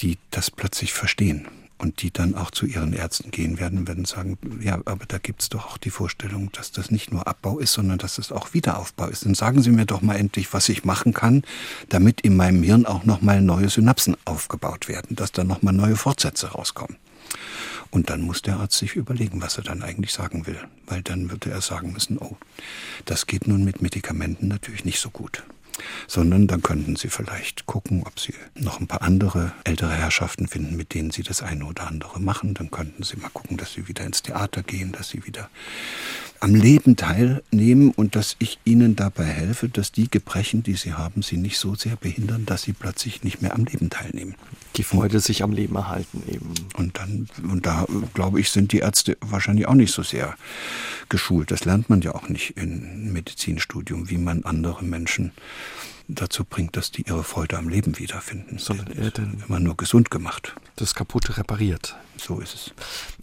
die das plötzlich verstehen und die dann auch zu ihren Ärzten gehen werden und werden sagen, ja, aber da gibt es doch auch die Vorstellung, dass das nicht nur Abbau ist, sondern dass es auch Wiederaufbau ist. Dann sagen Sie mir doch mal endlich, was ich machen kann, damit in meinem Hirn auch nochmal neue Synapsen aufgebaut werden, dass da nochmal neue Fortsätze rauskommen. Und dann muss der Arzt sich überlegen, was er dann eigentlich sagen will. Weil dann würde er sagen müssen, oh, das geht nun mit Medikamenten natürlich nicht so gut. Sondern dann könnten Sie vielleicht gucken, ob Sie noch ein paar andere ältere Herrschaften finden, mit denen Sie das eine oder andere machen. Dann könnten Sie mal gucken, dass Sie wieder ins Theater gehen, dass Sie wieder am Leben teilnehmen und dass ich ihnen dabei helfe, dass die Gebrechen, die sie haben, sie nicht so sehr behindern, dass sie plötzlich nicht mehr am Leben teilnehmen. Die Freude und, sich am Leben erhalten eben. Und dann, und da glaube ich, sind die Ärzte wahrscheinlich auch nicht so sehr geschult. Das lernt man ja auch nicht im Medizinstudium, wie man andere Menschen dazu bringt, dass die ihre Freude am Leben wiederfinden. Sondern er dann immer nur gesund gemacht. Das Kaputte repariert. So ist es.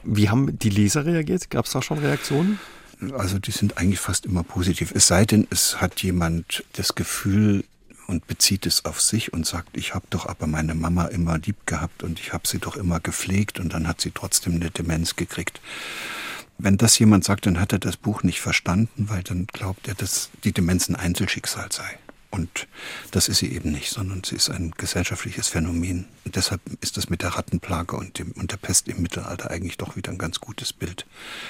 Wie haben die Leser reagiert? Gab es da schon Reaktionen? Also die sind eigentlich fast immer positiv. Es sei denn, es hat jemand das Gefühl und bezieht es auf sich und sagt, ich habe doch aber meine Mama immer lieb gehabt und ich habe sie doch immer gepflegt und dann hat sie trotzdem eine Demenz gekriegt. Wenn das jemand sagt, dann hat er das Buch nicht verstanden, weil dann glaubt er, dass die Demenz ein Einzelschicksal sei. Und das ist sie eben nicht, sondern sie ist ein gesellschaftliches Phänomen. Und deshalb ist das mit der Rattenplage und, dem, und der Pest im Mittelalter eigentlich doch wieder ein ganz gutes Bild.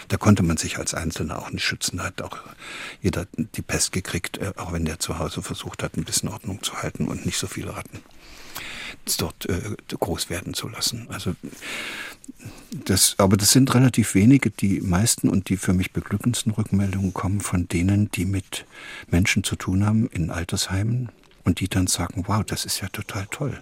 Da konnte man sich als Einzelner auch nicht schützen. Da hat auch jeder die Pest gekriegt, äh, auch wenn der zu Hause versucht hat, ein bisschen Ordnung zu halten und nicht so viele Ratten dort äh, groß werden zu lassen. Also das, aber das sind relativ wenige. Die meisten und die für mich beglückendsten Rückmeldungen kommen von denen, die mit Menschen zu tun haben in Altersheimen und die dann sagen, wow, das ist ja total toll.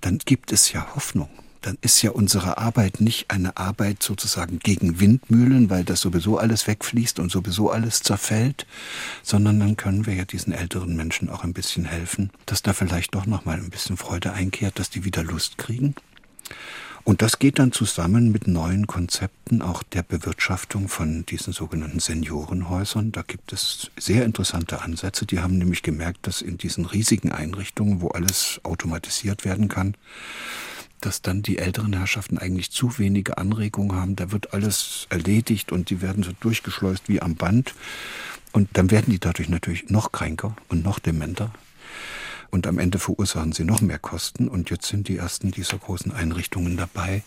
Dann gibt es ja Hoffnung. Dann ist ja unsere Arbeit nicht eine Arbeit sozusagen gegen Windmühlen, weil das sowieso alles wegfließt und sowieso alles zerfällt, sondern dann können wir ja diesen älteren Menschen auch ein bisschen helfen, dass da vielleicht doch noch mal ein bisschen Freude einkehrt, dass die wieder Lust kriegen. Und das geht dann zusammen mit neuen Konzepten auch der Bewirtschaftung von diesen sogenannten Seniorenhäusern. Da gibt es sehr interessante Ansätze. Die haben nämlich gemerkt, dass in diesen riesigen Einrichtungen, wo alles automatisiert werden kann, dass dann die älteren Herrschaften eigentlich zu wenige Anregungen haben. Da wird alles erledigt und die werden so durchgeschleust wie am Band. Und dann werden die dadurch natürlich noch kränker und noch dementer. Und am Ende verursachen sie noch mehr Kosten. Und jetzt sind die ersten dieser großen Einrichtungen dabei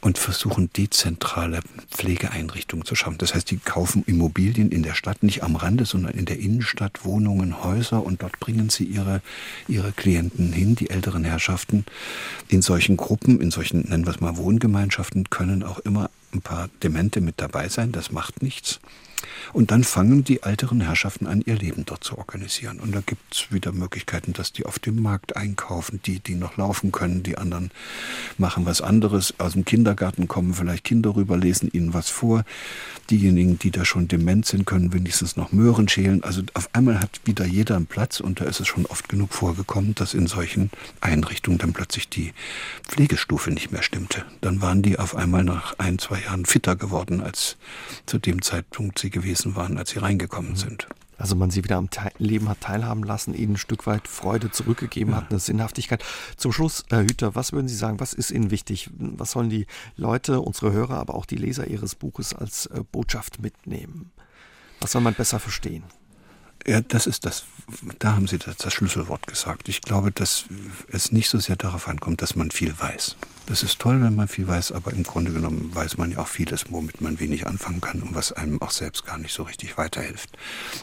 und versuchen dezentrale Pflegeeinrichtungen zu schaffen. Das heißt, die kaufen Immobilien in der Stadt, nicht am Rande, sondern in der Innenstadt, Wohnungen, Häuser und dort bringen sie ihre, ihre Klienten hin, die älteren Herrschaften. In solchen Gruppen, in solchen, nennen wir es mal Wohngemeinschaften, können auch immer ein paar Demente mit dabei sein, das macht nichts. Und dann fangen die älteren Herrschaften an, ihr Leben dort zu organisieren. Und da gibt es wieder Möglichkeiten, dass die auf dem Markt einkaufen, die, die noch laufen können, die anderen machen was anderes. Aus dem Kindergarten kommen vielleicht Kinder rüber, lesen ihnen was vor. Diejenigen, die da schon dement sind, können wenigstens noch Möhren schälen. Also auf einmal hat wieder jeder einen Platz und da ist es schon oft genug vorgekommen, dass in solchen Einrichtungen dann plötzlich die Pflegestufe nicht mehr stimmte. Dann waren die auf einmal nach ein, zwei Jahren fitter geworden, als zu dem Zeitpunkt sie gewesen waren, als sie reingekommen mhm. sind. Also man sie wieder am Te Leben hat teilhaben lassen, ihnen ein Stück weit Freude zurückgegeben ja. hat, eine Sinnhaftigkeit. Zum Schluss, Herr Hüter, was würden Sie sagen, was ist Ihnen wichtig? Was sollen die Leute, unsere Hörer, aber auch die Leser Ihres Buches als äh, Botschaft mitnehmen? Was soll man besser verstehen? Ja, das ist das, da haben Sie das, das, Schlüsselwort gesagt. Ich glaube, dass es nicht so sehr darauf ankommt, dass man viel weiß. Das ist toll, wenn man viel weiß, aber im Grunde genommen weiß man ja auch vieles, womit man wenig anfangen kann und was einem auch selbst gar nicht so richtig weiterhilft.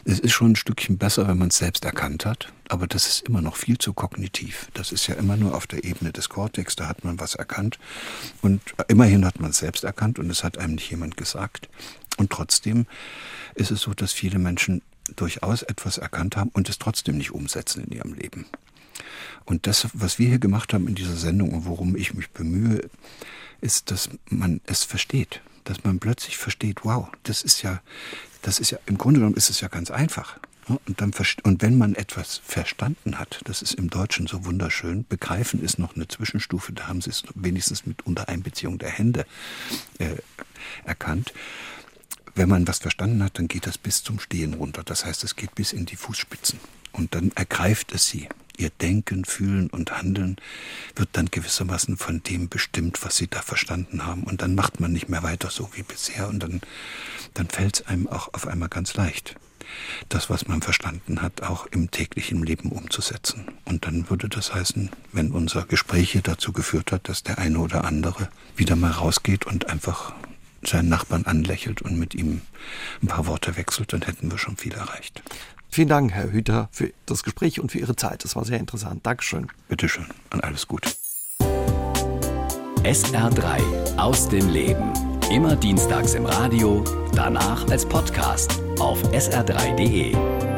Es ist schon ein Stückchen besser, wenn man es selbst erkannt hat, aber das ist immer noch viel zu kognitiv. Das ist ja immer nur auf der Ebene des Kortex, da hat man was erkannt und immerhin hat man es selbst erkannt und es hat einem nicht jemand gesagt. Und trotzdem ist es so, dass viele Menschen durchaus etwas erkannt haben und es trotzdem nicht umsetzen in ihrem Leben. Und das, was wir hier gemacht haben in dieser Sendung und worum ich mich bemühe, ist, dass man es versteht. Dass man plötzlich versteht, wow, das ist ja, das ist ja, im Grunde genommen ist es ja ganz einfach. Und, dann, und wenn man etwas verstanden hat, das ist im Deutschen so wunderschön, begreifen ist noch eine Zwischenstufe, da haben sie es wenigstens mit Untereinbeziehung der Hände äh, erkannt. Wenn man was verstanden hat, dann geht das bis zum Stehen runter. Das heißt, es geht bis in die Fußspitzen. Und dann ergreift es sie. Ihr Denken, Fühlen und Handeln wird dann gewissermaßen von dem bestimmt, was sie da verstanden haben. Und dann macht man nicht mehr weiter so wie bisher. Und dann, dann fällt es einem auch auf einmal ganz leicht, das, was man verstanden hat, auch im täglichen Leben umzusetzen. Und dann würde das heißen, wenn unser Gespräch hier dazu geführt hat, dass der eine oder andere wieder mal rausgeht und einfach seinen Nachbarn anlächelt und mit ihm ein paar Worte wechselt, dann hätten wir schon viel erreicht. Vielen Dank, Herr Hüter, für das Gespräch und für Ihre Zeit. Das war sehr interessant. Dankeschön. Bitteschön und alles Gute. SR3 aus dem Leben. Immer dienstags im Radio, danach als Podcast auf sr3.de.